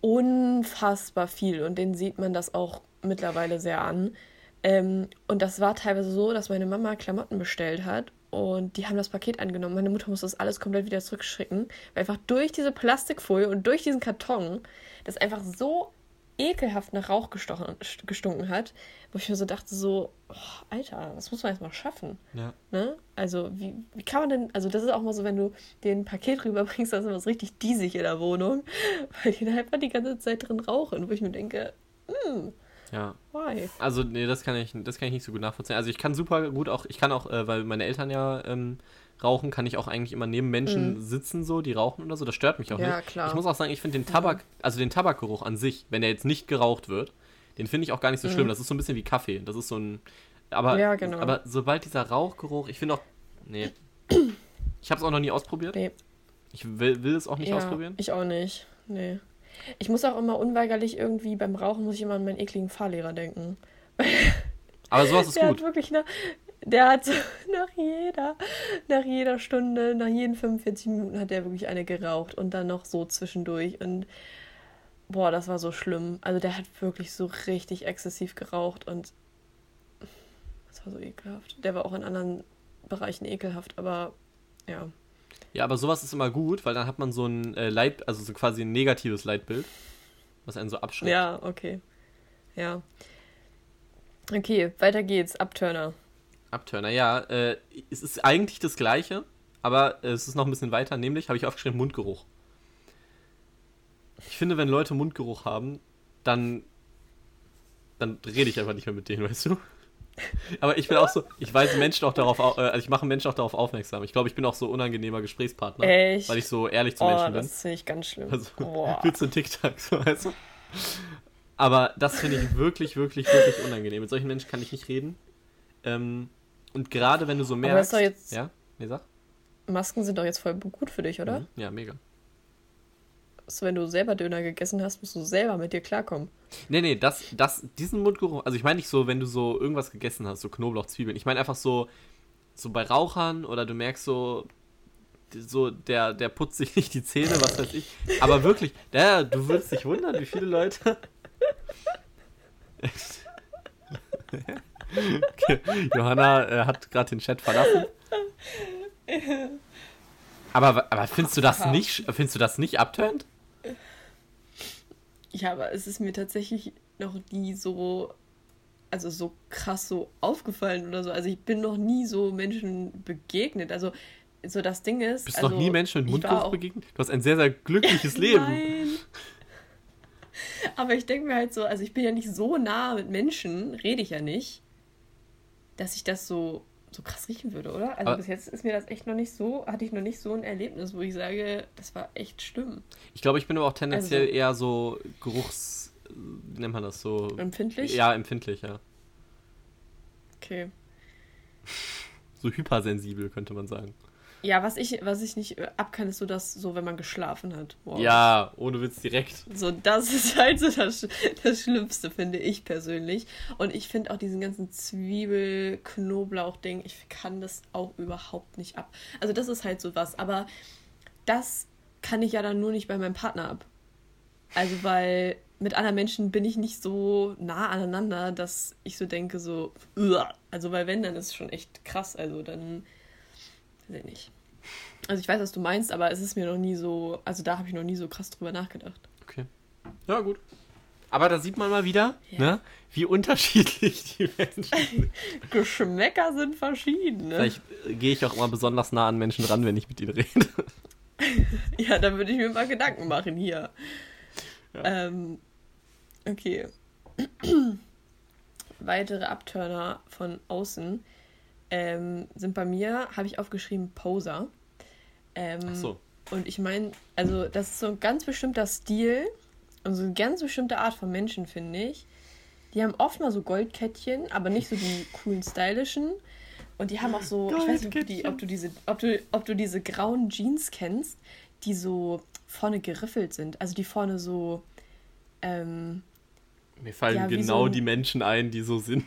unfassbar viel und denen sieht man das auch mittlerweile sehr an. Ähm, und das war teilweise so, dass meine Mama Klamotten bestellt hat und die haben das Paket angenommen. Meine Mutter muss das alles komplett wieder zurückschicken, weil einfach durch diese Plastikfolie und durch diesen Karton das einfach so ekelhaft nach Rauch gestochen, gestunken hat, wo ich mir so dachte, so, oh, Alter, das muss man jetzt mal schaffen. Ja. Ne? Also, wie, wie kann man denn, also das ist auch mal so, wenn du den Paket rüberbringst, dann ist immer so richtig diesig in der Wohnung, weil die da einfach die ganze Zeit drin rauchen, wo ich mir denke, hm, ja. Why? Also, nee, das kann ich, das kann ich nicht so gut nachvollziehen. Also ich kann super gut auch, ich kann auch, äh, weil meine Eltern ja ähm, rauchen, kann ich auch eigentlich immer neben Menschen mhm. sitzen, so, die rauchen oder so. Das stört mich auch ja, nicht. Klar. Ich muss auch sagen, ich finde den Tabak, also den Tabakgeruch an sich, wenn der jetzt nicht geraucht wird, den finde ich auch gar nicht so mhm. schlimm. Das ist so ein bisschen wie Kaffee. Das ist so ein. Aber, ja, genau. aber sobald dieser Rauchgeruch, ich finde auch. Nee. Ich habe es auch noch nie ausprobiert. Nee. Ich will, will es auch nicht ja, ausprobieren. Ich auch nicht. Nee. Ich muss auch immer unweigerlich irgendwie beim Rauchen muss ich immer an meinen ekligen Fahrlehrer denken. Aber sowas ist der gut. Hat wirklich nach, der hat so nach jeder, nach jeder Stunde, nach jeden 45 Minuten hat der wirklich eine geraucht und dann noch so zwischendurch und boah, das war so schlimm. Also der hat wirklich so richtig exzessiv geraucht und das war so ekelhaft. Der war auch in anderen Bereichen ekelhaft, aber ja. Ja, aber sowas ist immer gut, weil dann hat man so ein äh, Leit, also so quasi ein negatives Leitbild, was einen so abschreckt. Ja, okay. Ja. Okay, weiter geht's. Abturner. Abturner, ja. Äh, es ist eigentlich das Gleiche, aber äh, es ist noch ein bisschen weiter, nämlich habe ich aufgeschrieben Mundgeruch. Ich finde, wenn Leute Mundgeruch haben, dann dann rede ich einfach nicht mehr mit denen, weißt du? Aber ich bin auch so, ich weise Menschen auch darauf, äh, also ich mache Menschen auch darauf aufmerksam. Ich glaube, ich bin auch so unangenehmer Gesprächspartner. Echt? Weil ich so ehrlich zu oh, Menschen bin. Das finde ich ganz schlimm. Also, für zu TikTok, so weißt du? Aber das finde ich wirklich, wirklich, wirklich unangenehm. Mit solchen Menschen kann ich nicht reden. Ähm, und gerade wenn du so merkst. Aber ist doch jetzt, ja, nee, sag. Masken sind doch jetzt voll gut für dich, oder? Mhm, ja, mega so, wenn du selber Döner gegessen hast, musst du selber mit dir klarkommen. Nee, nee, das, das, diesen Mundgeruch, also ich meine nicht so, wenn du so irgendwas gegessen hast, so Knoblauch, Zwiebeln. Ich meine einfach so, so bei Rauchern oder du merkst so, so, der, der putzt sich nicht die Zähne, was weiß ich. Aber wirklich, der, du würdest dich wundern, wie viele Leute. okay. Johanna äh, hat gerade den Chat verlassen. Aber, aber findest du das nicht, findest du das nicht abturnt? Ja, aber es ist mir tatsächlich noch nie so, also so krass so aufgefallen oder so. Also ich bin noch nie so Menschen begegnet. Also so das Ding ist. Bist also, noch nie Menschen mit Mundgeruch begegnet? Du hast ein sehr, sehr glückliches Leben. Nein. Aber ich denke mir halt so, also ich bin ja nicht so nah mit Menschen, rede ich ja nicht, dass ich das so so krass riechen würde, oder? Also aber bis jetzt ist mir das echt noch nicht so, hatte ich noch nicht so ein Erlebnis, wo ich sage, das war echt schlimm. Ich glaube, ich bin aber auch tendenziell also, eher so Geruchs, wie nennt man das so? Empfindlich? Ja, empfindlich, ja. Okay. So hypersensibel, könnte man sagen. Ja, was ich, was ich nicht äh, ab kann, ist so, dass so, wenn man geschlafen hat. Wow. Ja, ohne Witz direkt. So, das ist halt so das, das Schlimmste, finde ich persönlich. Und ich finde auch diesen ganzen Zwiebel-Knoblauch-Ding, ich kann das auch überhaupt nicht ab. Also, das ist halt so was. Aber das kann ich ja dann nur nicht bei meinem Partner ab. Also, weil mit anderen Menschen bin ich nicht so nah aneinander, dass ich so denke, so, "Uah." also, weil wenn, dann ist es schon echt krass. Also, dann, weiß ich nicht. Also, ich weiß, was du meinst, aber es ist mir noch nie so, also, da habe ich noch nie so krass drüber nachgedacht. Okay. Ja, gut. Aber da sieht man mal wieder, Ja. ne, wie unterschiedlich die Menschen sind. Geschmäcker sind verschieden, ne? Vielleicht äh, gehe ich auch immer besonders nah an Menschen ran, wenn ich mit ihnen rede. Ja, da würde ich mir mal Gedanken machen hier. Ja. Ähm, okay. Weitere Abturner von außen ähm, sind bei mir, habe ich aufgeschrieben, Poser. Ähm, Ach so. Und ich meine, also das ist so ein ganz bestimmter Stil und so eine ganz bestimmte Art von Menschen, finde ich. Die haben oft mal so Goldkettchen, aber nicht so die coolen, stylischen. Und die haben auch so, ich weiß nicht, ob du, die, ob, du diese, ob, du, ob du diese grauen Jeans kennst, die so vorne geriffelt sind. Also die vorne so, ähm, Mir fallen Ja, genau so ein- die Menschen ein, die so sind.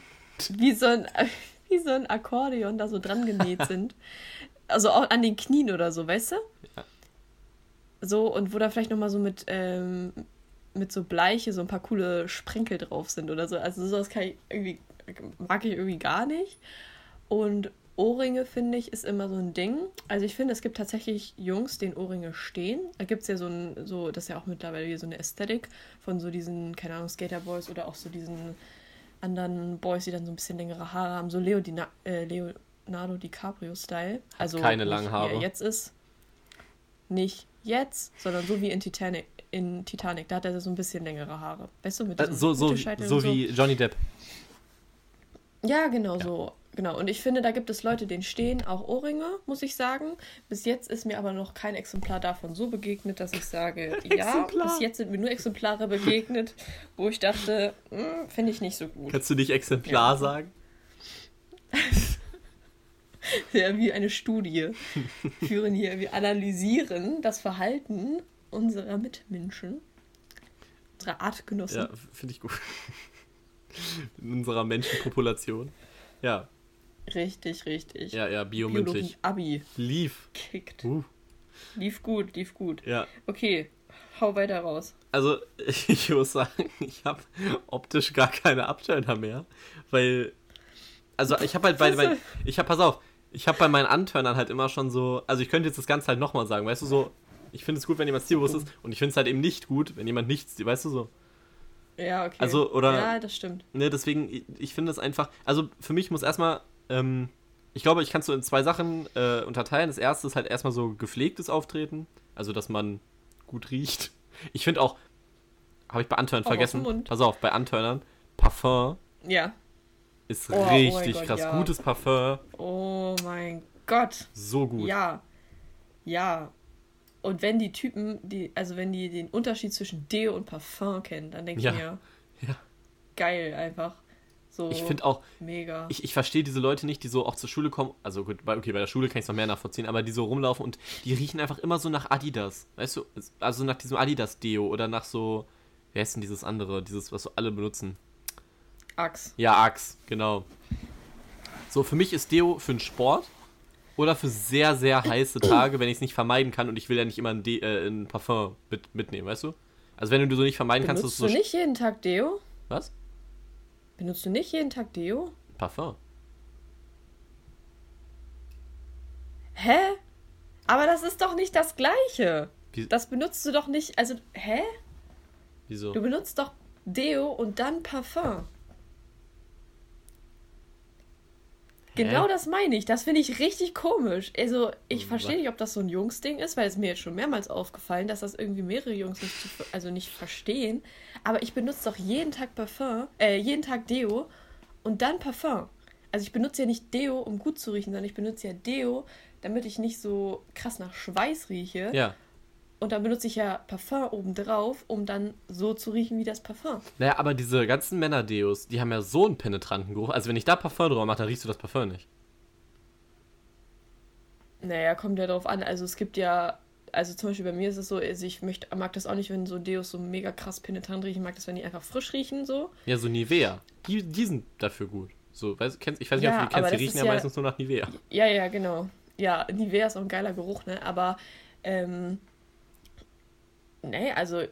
wie so ein, wie so ein Akkordeon da so dran genäht sind. Also auch an den Knien oder so, weißt du? Ja. So, und wo da vielleicht nochmal so mit, ähm, mit so Bleiche so ein paar coole Sprenkel drauf sind oder so. Also sowas kann ich irgendwie, mag ich irgendwie gar nicht. Und Ohrringe, finde ich, ist immer so ein Ding. Also ich finde, es gibt tatsächlich Jungs, denen Ohrringe stehen. Da gibt es ja so ein, so, das ist ja auch mittlerweile so eine Ästhetik von so diesen, keine Ahnung, Skaterboys oder auch so diesen anderen Boys, die dann so ein bisschen längere Haare haben, so Leo Dina äh, Leonardo DiCaprio-Style. Also keine langen Haare. er jetzt ist. Nicht jetzt, sondern so wie in Titanic. In Titanic, da hat er so ein bisschen längere Haare. Weißt du, mit Äh, so so, so und wie Johnny Depp. ja, genau so. Genau. Und ich finde, da gibt es Leute, denen stehen auch Ohrringe, muss ich sagen. Bis jetzt ist mir aber noch kein Exemplar davon so begegnet, dass ich sage, ja, bis jetzt sind mir nur Exemplare begegnet, wo ich dachte, hm, finde ich nicht so gut. Kannst du nicht Exemplar Ja. sagen? Ja, wie eine Studie führen hier, wir analysieren das Verhalten unserer Mitmenschen, unserer Artgenossen. Ja, finde ich gut. In unserer Menschenpopulation. Ja, Richtig, richtig. ja, ja, biomündlich. Abi Lief. kickt. Uh, Lief gut, lief gut. ja. Okay, hau weiter raus. Also, ich muss sagen, ich habe optisch gar keine Abturner mehr, weil, also ich habe halt bei, bei ich habe, pass auf, ich habe bei meinen Anturnern halt immer schon so, also ich könnte jetzt das Ganze halt nochmal sagen, weißt du, so, ich finde es gut, wenn jemand stilbewusst ist und ich finde es halt eben nicht gut, wenn jemand nicht, stil- weißt du, so. Ja, okay. Also, oder- Ja, das stimmt. Ne, deswegen, ich, ich finde es einfach, also für mich muss erstmal, ähm, ich glaube, ich kann es so in zwei Sachen äh, unterteilen. Das erste ist halt erstmal so gepflegtes Auftreten, also dass man gut riecht. Ich finde auch, habe ich bei Antörnern vergessen, pass auf, bei Antörnern, Parfum Ja. ist Oh, oh richtig Gott, krass. ja. Gutes Parfum, Oh mein Gott. so gut. Ja. Ja. Und wenn die Typen, die, also wenn die den Unterschied zwischen Deo und Parfum kennen, dann denke Ja. ich mir, Ja. geil einfach. So Ich finde auch, mega. ich, ich verstehe diese Leute nicht, die so auch zur Schule kommen. Also gut, bei, okay, bei der Schule kann ich es noch mehr nachvollziehen, aber die so rumlaufen und die riechen einfach immer so nach Adidas. Weißt du, also nach diesem Adidas-Deo oder nach so, wie heißt denn dieses andere, dieses, was so alle benutzen? Axt. Ja, Axe, genau. So, für mich ist Deo für den Sport oder für sehr, sehr heiße Tage, wenn ich es nicht vermeiden kann und ich will ja nicht immer ein, De äh, ein Parfum mit, mitnehmen, weißt du? Also wenn du so nicht vermeiden kannst, Benutzt dass du so. nicht jeden Tag Deo? Was? Benutzt du nicht jeden Tag Deo? Parfum. Hä? Aber das ist doch nicht das Gleiche. Wie- Das benutzt du doch nicht. Also, hä? Wieso? Du benutzt doch Deo und dann Parfum. Genau das meine ich. Das finde ich richtig komisch. Also, ich verstehe nicht, ob das so ein Jungsding ist, weil es mir jetzt schon mehrmals aufgefallen, dass das irgendwie mehrere Jungs nicht, zu, also nicht verstehen. Aber ich benutze doch jeden Tag Parfum, äh, jeden Tag Deo und dann Parfum. Also ich benutze ja nicht Deo, um gut zu riechen, sondern ich benutze ja Deo, damit ich nicht so krass nach Schweiß rieche. Ja. Und dann benutze ich ja Parfum obendrauf, um dann so zu riechen wie das Parfum. Naja, aber diese ganzen Männerdeos, die haben ja so einen penetranten Geruch. Also wenn ich da Parfum drauf mache, dann riechst du das Parfum nicht. Naja, kommt ja drauf an. Also es gibt ja, also zum Beispiel bei mir ist es so, also ich möchte, mag das auch nicht, wenn so Deos so mega krass penetrant riechen. Ich mag das, wenn die einfach frisch riechen, so. Ja, so Nivea. Die, die sind dafür gut. So, weißt, kennst, ich weiß nicht, Ja, ob du die kennst, die riechen ja, ja- meistens nur nach Nivea. Ja, ja, genau. Ja, Nivea ist auch ein geiler Geruch, ne? Aber, ähm, nee, also,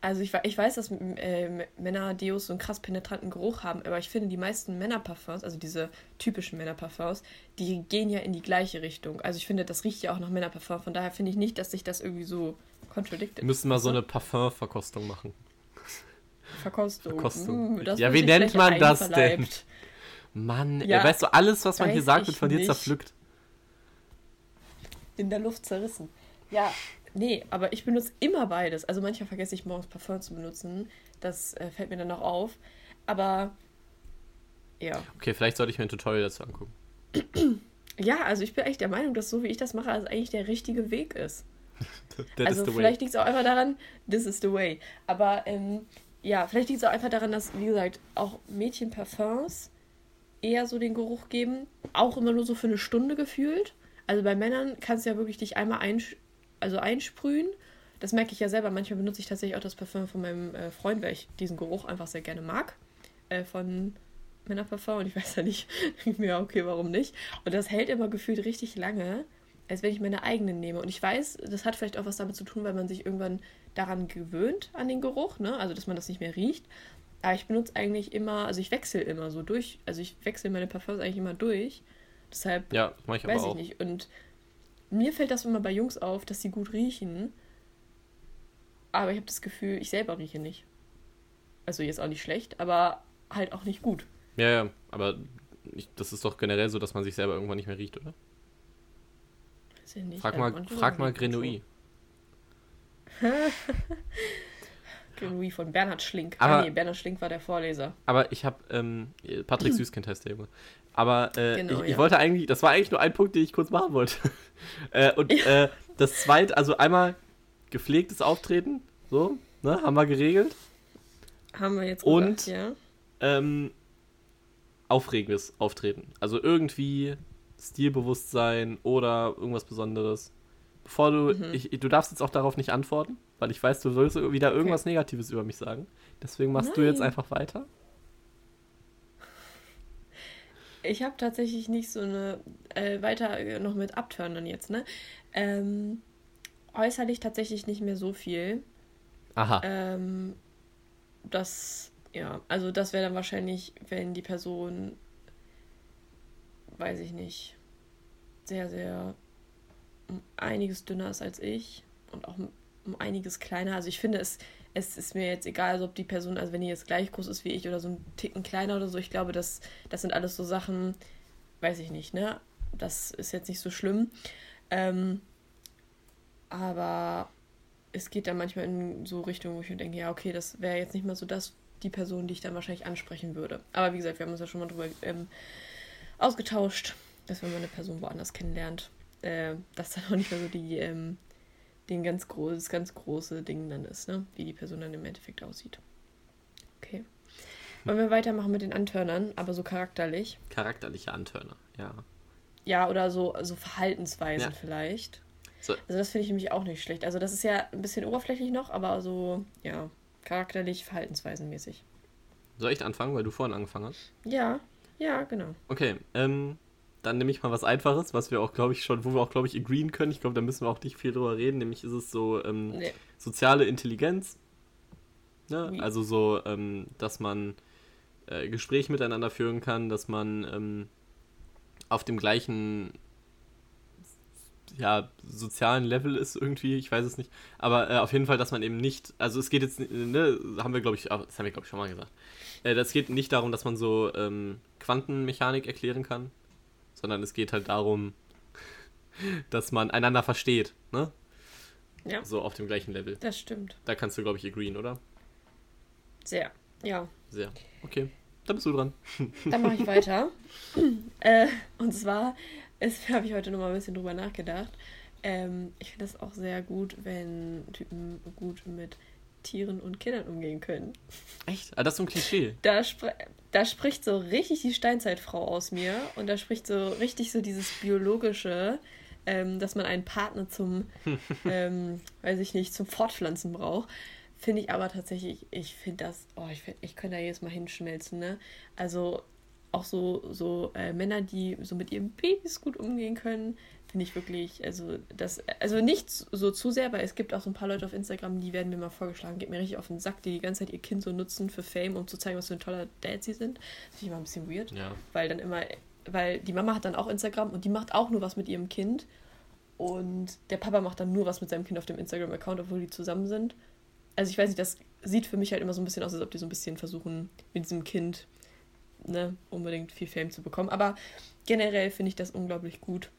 also ich, ich weiß, dass äh, Männer-Deos so einen krass penetranten Geruch haben, aber ich finde, die meisten Männerparfums, also diese typischen Männerparfums, die gehen ja in die gleiche Richtung. Also ich finde, das riecht ja auch nach Männerparfum, von daher finde ich nicht, dass sich das irgendwie so contradicted. Wir müssen mal so eine Parfumverkostung machen. Verkostung. Verkostung. Mm, das Ja, wie nennt man das denn? Mann, Ja, ey, weißt du, alles, was man hier sagt, wird von dir zerpflückt. in der Luft zerrissen. Ja, nee, aber ich benutze immer beides. Also manchmal vergesse ich morgens Parfum zu benutzen. Das äh, fällt mir dann noch auf. Aber ja. Okay, vielleicht sollte ich mir ein Tutorial dazu angucken. Ja, also ich bin echt der Meinung, dass so wie ich das mache, also eigentlich der richtige Weg ist. Also vielleicht liegt es auch einfach daran, this is the way. Aber ähm, ja, vielleicht liegt es auch einfach daran, dass, wie gesagt, auch Mädchenparfums eher so den Geruch geben. Auch immer nur so für eine Stunde gefühlt. Also bei Männern kannst du ja wirklich dich einmal einsch also einsprühen. Das merke ich ja selber. Manchmal benutze ich tatsächlich auch das Parfum von meinem äh, Freund, weil ich diesen Geruch einfach sehr gerne mag. Äh, von Männerparfum. Und ich weiß ja nicht, mir, okay, warum nicht? Und das hält immer gefühlt richtig lange, als wenn ich meine eigenen nehme. Und ich weiß, das hat vielleicht auch was damit zu tun, weil man sich irgendwann daran gewöhnt, an den Geruch, ne? Also, dass man das nicht mehr riecht. Aber ich benutze eigentlich immer, also ich wechsle immer so durch, also ich wechsle meine Parfums eigentlich immer durch. Deshalb Ja, ich weiß ich auch. nicht. Und mir fällt das immer bei Jungs auf, dass sie gut riechen. Aber ich habe das Gefühl, ich selber rieche nicht. Also jetzt auch nicht schlecht, aber halt auch nicht gut. Ja, ja, aber ich, das ist doch generell so, dass man sich selber irgendwann nicht mehr riecht, oder? Weiß ich nicht. Frag mal, frag mal Grenouille. Grenouille von Bernhard Schlink. Aber- ah nee, Bernhard Schlink war der Vorleser. Aber ich habe, ähm, Patrick Süßkind heißt der Junge. Aber äh, Genau, ich, ich ja. wollte eigentlich, das war eigentlich nur ein Punkt, den ich kurz machen wollte. äh, und äh, das zweite, also einmal gepflegtes Auftreten, so, ne, haben wir geregelt. Haben wir jetzt Und- gesagt, ja. Ähm, aufregendes Auftreten. Also irgendwie Stilbewusstsein oder irgendwas Besonderes. Bevor du, Mhm. ich, du darfst jetzt auch darauf nicht antworten, weil ich weiß, du willst wieder irgendwas Negatives über mich sagen. Deswegen machst du jetzt Nein. einfach weiter. Ich habe tatsächlich nicht so eine, äh, weiter äh, noch mit Abturnern jetzt, ne? Ähm, äußerlich tatsächlich nicht mehr so viel. Aha. Ähm, das, ja, also das wäre dann wahrscheinlich, wenn die Person, weiß ich nicht, sehr, sehr um einiges dünner ist als ich und auch um einiges kleiner. Also ich finde, es, es ist mir jetzt egal, also ob die Person, also wenn die jetzt gleich groß ist wie ich oder so ein Ticken kleiner oder so, ich glaube, das, das sind alles so Sachen, weiß ich nicht, ne? Das ist jetzt nicht so schlimm. Ähm, aber es geht dann manchmal in so Richtungen, wo ich mir denke, ja, okay, das wäre jetzt nicht mal so das, die Person, die ich dann wahrscheinlich ansprechen würde. Aber wie gesagt, wir haben uns ja schon mal drüber ähm, ausgetauscht, dass wenn man eine Person woanders kennenlernt, äh, dass dann auch nicht mehr so die, ähm, den ganz groß, das ganz große Ding dann ist, ne? Wie die Person dann im Endeffekt aussieht. Okay. Wollen wir weitermachen mit den Antörnern, aber so charakterlich? Charakterliche Antörner, ja. Ja, oder so, so Verhaltensweisen Ja. vielleicht. So. Also das finde ich nämlich auch nicht schlecht. Also das ist ja ein bisschen oberflächlich noch, aber so, ja, charakterlich, verhaltensweisenmäßig. Soll ich anfangen, weil du vorhin angefangen hast? Ja, ja, genau. Okay, ähm, dann nehme ich mal was Einfaches, was wir auch, glaube ich, schon, wo wir auch, glaube ich, agreeen können. Ich glaube, da müssen wir auch nicht viel drüber reden. Nämlich ist es so ähm, Nee. soziale Intelligenz. Ne? Wie? Also so, ähm, dass man äh, Gespräche miteinander führen kann, dass man ähm, auf dem gleichen ja, sozialen Level ist irgendwie, ich weiß es nicht. Aber äh, auf jeden Fall, dass man eben nicht, also es geht jetzt, ne, haben wir, glaube ich, das haben wir, glaube ich, schon mal gesagt. Äh, das geht nicht darum, dass man so ähm, Quantenmechanik erklären kann, sondern es geht halt darum, dass man einander versteht, ne? Ja, So auf dem gleichen Level. das stimmt. Da kannst du, glaube ich, agreeen, oder? Sehr. Ja. Sehr. Okay, dann bist du dran. Dann mache ich weiter. äh, und zwar habe ich heute noch mal ein bisschen drüber nachgedacht. Ähm, ich finde das auch sehr gut, wenn Typen gut mit Tieren und Kindern umgehen können. Echt? Ah, das ist so ein Klischee. Da, da spricht so richtig die Steinzeitfrau aus mir und da spricht so richtig so dieses biologische, ähm, dass man einen Partner zum, ähm, weiß ich nicht, zum Fortpflanzen braucht. Finde ich aber tatsächlich, ich finde das, oh, ich, find, ich könnte da jedes Mal hinschmelzen, ne? Also auch so, so äh, Männer, die so mit ihren Babys gut umgehen können, finde ich wirklich, also das, also nicht so zu sehr, weil es gibt auch so ein paar Leute auf Instagram, die werden mir mal vorgeschlagen, geht mir richtig auf den Sack, die die ganze Zeit ihr Kind so nutzen für Fame, um zu zeigen, was für ein toller Dad sie sind. Das finde ich immer ein bisschen weird, Ja. weil dann immer, weil die Mama hat dann auch Instagram und die macht auch nur was mit ihrem Kind und der Papa macht dann nur was mit seinem Kind auf dem Instagram-Account, obwohl die zusammen sind. Also ich weiß nicht, das sieht für mich halt immer so ein bisschen aus, als ob die so ein bisschen versuchen, mit diesem Kind ne, unbedingt viel Fame zu bekommen. Aber generell finde ich das unglaublich gut.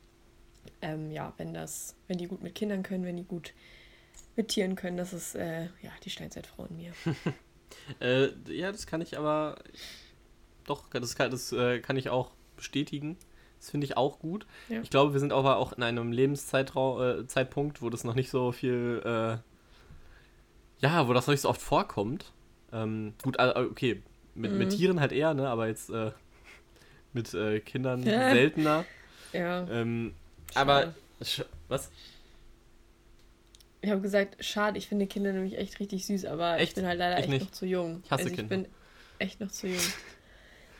Ähm, ja, wenn das, wenn die gut mit Kindern können, wenn die gut mit Tieren können, das ist äh, ja die Steinzeitfrau in mir. Äh, ja, das kann ich aber. Doch, das kann, das, äh, kann ich auch bestätigen. Das finde ich auch gut. Ja. Ich glaube, wir sind aber auch in einem Lebenszeitpunkt, äh, wo das noch nicht so viel. Äh, ja, wo das noch nicht so oft vorkommt. Ähm, gut, äh, okay, mit, mit Mhm. Tieren halt eher, ne? Aber jetzt mit Kindern seltener. Ja. Ähm, schade. aber. Was? Ich habe gesagt, schade, ich finde Kinder nämlich echt richtig süß, aber ich Echt? bin halt leider Ich echt nicht. noch zu jung. Ich hasse also ich Kinder. bin echt noch zu jung.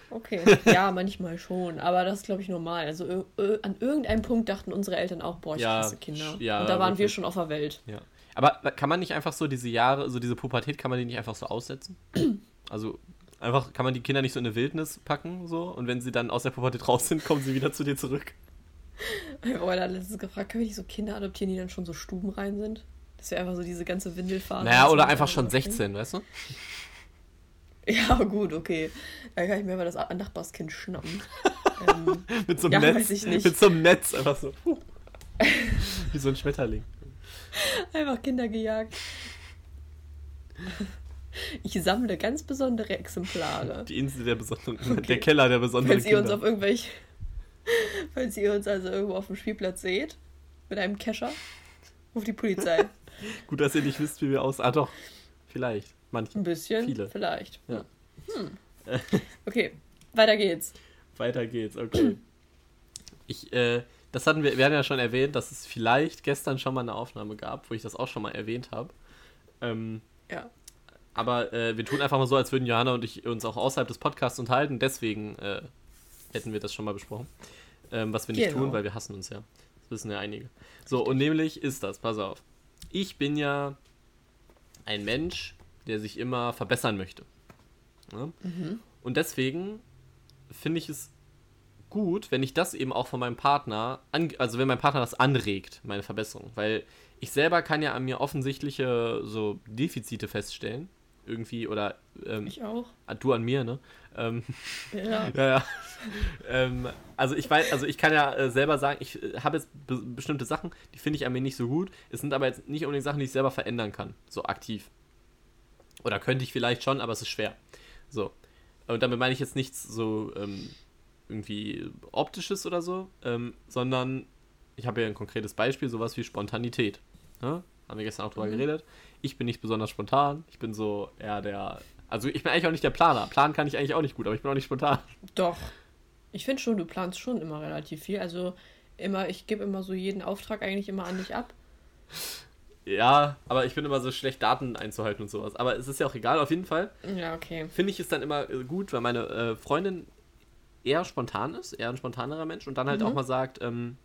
Okay, ja, manchmal schon, aber das ist, glaube ich, normal. Also an irgendeinem Punkt dachten unsere Eltern auch, boah, ich Ja, hasse Kinder. ja, Und da waren wir wirklich. schon auf der Welt. Ja. Aber kann man nicht einfach so diese Jahre, so diese Pubertät, kann man die nicht einfach so aussetzen? Also einfach, kann man die Kinder nicht so in eine Wildnis packen, so? Und wenn sie dann aus der Pubertät raus sind, kommen sie wieder zu dir zurück? Ich habe da letztens gefragt, können wir nicht so Kinder adoptieren, die dann schon so stubenrein sind? Dass wir einfach so diese ganze Windelphase. Naja, oder einfach schon überspringen? 16, weißt du? Ja, gut, okay. Da kann ich mir aber das Nachbarskind schnappen. ähm, Mit so Ja, einem weiß Netz. Mit so einem Netz, einfach so. Wie so ein Schmetterling. einfach Kinder gejagt. Ich sammle ganz besondere Exemplare. Die Insel der besonderen, Okay. der Keller der besonderen Falls ihr uns auf irgendwelche, falls ihr uns also irgendwo auf dem Spielplatz seht, mit einem Kescher, ruft die Polizei. Gut, dass ihr nicht wisst, wie wir aus... Ah doch, vielleicht. Manche. Ein bisschen, Viele. vielleicht. Ja. Hm. Okay, weiter geht's. Weiter geht's, okay. Ich, äh, das hatten wir, wir hatten ja schon erwähnt, dass es vielleicht gestern schon mal eine Aufnahme gab, wo ich das auch schon mal erwähnt habe. Ähm, Ja. aber äh, wir tun einfach mal so, als würden Johanna und ich uns auch außerhalb des Podcasts unterhalten. Deswegen äh, hätten wir das schon mal besprochen. Ähm, was wir nicht Genau. tun, weil wir hassen uns ja. Das wissen ja einige. So, und nämlich ist das, pass auf. Ich bin ja ein Mensch, der sich immer verbessern möchte. Ne? Mhm. Und deswegen finde ich es gut, wenn ich das eben auch von meinem Partner, also wenn mein Partner das anregt, meine Verbesserung. Weil ich selber kann ja an mir offensichtliche so Defizite feststellen. Irgendwie, oder ähm, Ich auch. du an mir, ne? Ähm, Ja. ja, ja. ähm, also ich weiß, also ich kann ja äh, selber sagen, ich äh, habe jetzt be bestimmte Sachen, die finde ich an mir nicht so gut. Es sind aber jetzt nicht unbedingt Sachen, die ich selber verändern kann, so aktiv. Oder könnte ich vielleicht schon, aber es ist schwer. So. Und damit meine ich jetzt nichts so ähm, irgendwie optisches oder so, ähm, sondern ich habe ja ein konkretes Beispiel, sowas wie Spontanität. Ne? Haben wir gestern auch drüber Mhm. geredet. Ich bin nicht besonders spontan. Ich bin so eher der. Also ich bin eigentlich auch nicht der Planer. Planen kann ich eigentlich auch nicht gut, aber ich bin auch nicht spontan. Doch. Ich finde schon, du planst schon immer relativ viel. Also immer, ich gebe immer so jeden Auftrag eigentlich immer an dich ab. Ja, aber ich bin immer so schlecht, Daten einzuhalten und sowas. Aber es ist ja auch egal, auf jeden Fall. Ja, okay. Finde ich es dann immer äh, gut, weil meine äh, Freundin eher spontan ist, eher ein spontanerer Mensch und dann halt Mhm. auch mal sagt, ähm,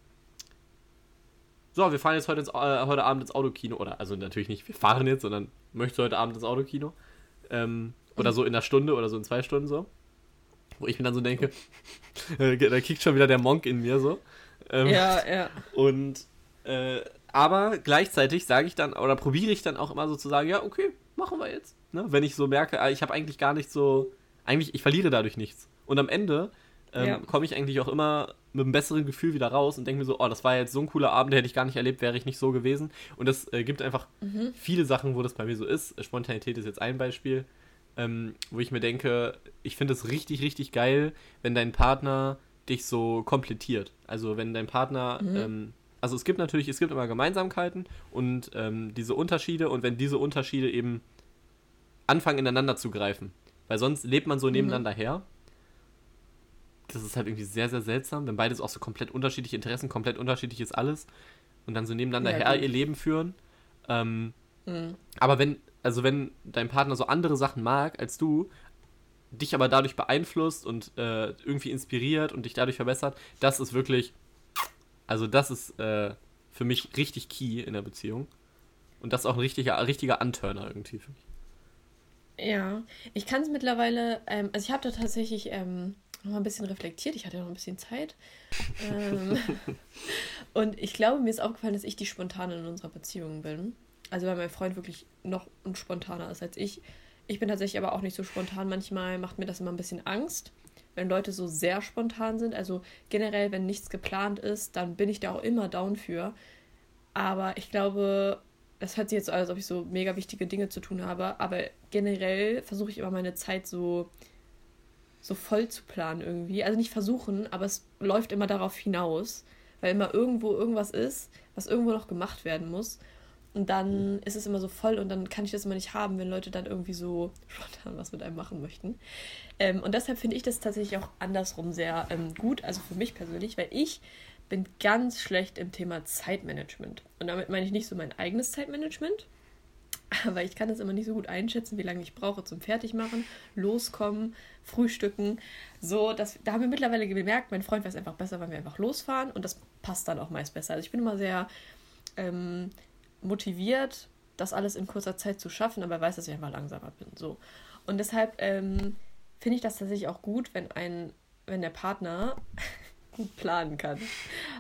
so, wir fahren jetzt heute, ins, äh, heute Abend ins Autokino. Oder, also natürlich nicht, wir fahren jetzt, sondern möchtest du heute Abend ins Autokino? Ähm, oder so in einer Stunde oder so in zwei Stunden so. Wo ich mir dann so denke, äh, da kickt schon wieder der Monk in mir so. Ähm, Ja, ja. und äh, aber gleichzeitig sage ich dann oder probiere ich dann auch immer so zu sagen, ja, okay, machen wir jetzt. Ne? Wenn ich so merke, ah, ich habe eigentlich gar nicht so, eigentlich, ich verliere dadurch nichts. Und am Ende ähm, Ja. komme ich eigentlich auch immer mit einem besseren Gefühl wieder raus und denke mir so, oh, das war jetzt so ein cooler Abend, hätte ich gar nicht erlebt, wäre ich nicht so gewesen. Und das äh, gibt einfach Mhm. viele Sachen, wo das bei mir so ist. Spontanität ist jetzt ein Beispiel, ähm, wo ich mir denke, ich finde es richtig, richtig geil, wenn dein Partner dich so komplettiert. Also wenn dein Partner Mhm. ähm, also es gibt natürlich, es gibt immer Gemeinsamkeiten und ähm, diese Unterschiede und wenn diese Unterschiede eben anfangen ineinander zu greifen, weil sonst lebt man so mhm. nebeneinander mhm. her. Das ist halt irgendwie sehr, sehr seltsam, wenn beides auch so komplett unterschiedliche Interessen, komplett unterschiedliches alles und dann so nebeneinander ja, her gut. ihr Leben führen. Ähm, mhm. Aber wenn, also wenn dein Partner so andere Sachen mag als du, dich aber dadurch beeinflusst und äh, irgendwie inspiriert und dich dadurch verbessert, das ist wirklich, also das ist äh, für mich richtig key in der Beziehung. Und das ist auch ein richtiger, richtiger Anturner irgendwie für mich. Ja, ich kann es mittlerweile, ähm, also ich habe da tatsächlich ähm, noch mal ein bisschen reflektiert, ich hatte ja noch ein bisschen Zeit. ähm, und ich glaube, mir ist aufgefallen, dass ich die Spontane in unserer Beziehung bin. Also weil mein Freund wirklich noch unspontaner ist als ich. Ich bin tatsächlich aber auch nicht so spontan. Manchmal macht mir das immer ein bisschen Angst, wenn Leute so sehr spontan sind. Also generell, wenn nichts geplant ist, dann bin ich da auch immer down für. Aber ich glaube, das hört sich jetzt so an, als ob ich so mega wichtige Dinge zu tun habe. Aber generell versuche ich immer meine Zeit so, so voll zu planen irgendwie. Also nicht versuchen, aber es läuft immer darauf hinaus. Weil immer irgendwo irgendwas ist, was irgendwo noch gemacht werden muss. Und dann ist es immer so voll und dann kann ich das immer nicht haben, wenn Leute dann irgendwie so spontan was mit einem machen möchten. Ähm, und deshalb finde ich das tatsächlich auch andersrum sehr ähm, gut, also für mich persönlich, weil ich bin ganz schlecht im Thema Zeitmanagement. Und damit meine ich nicht so mein eigenes Zeitmanagement, aber ich kann das immer nicht so gut einschätzen, wie lange ich brauche zum Fertigmachen, loskommen, frühstücken. So, das, da haben wir mittlerweile gemerkt, mein Freund weiß einfach besser, wenn wir einfach losfahren und das passt dann auch meist besser. Also ich bin immer sehr ähm, motiviert, das alles in kurzer Zeit zu schaffen, aber weiß, dass ich einfach langsamer bin. So. Und deshalb ähm, finde ich das tatsächlich auch gut, wenn ein, wenn der Partner gut planen kann.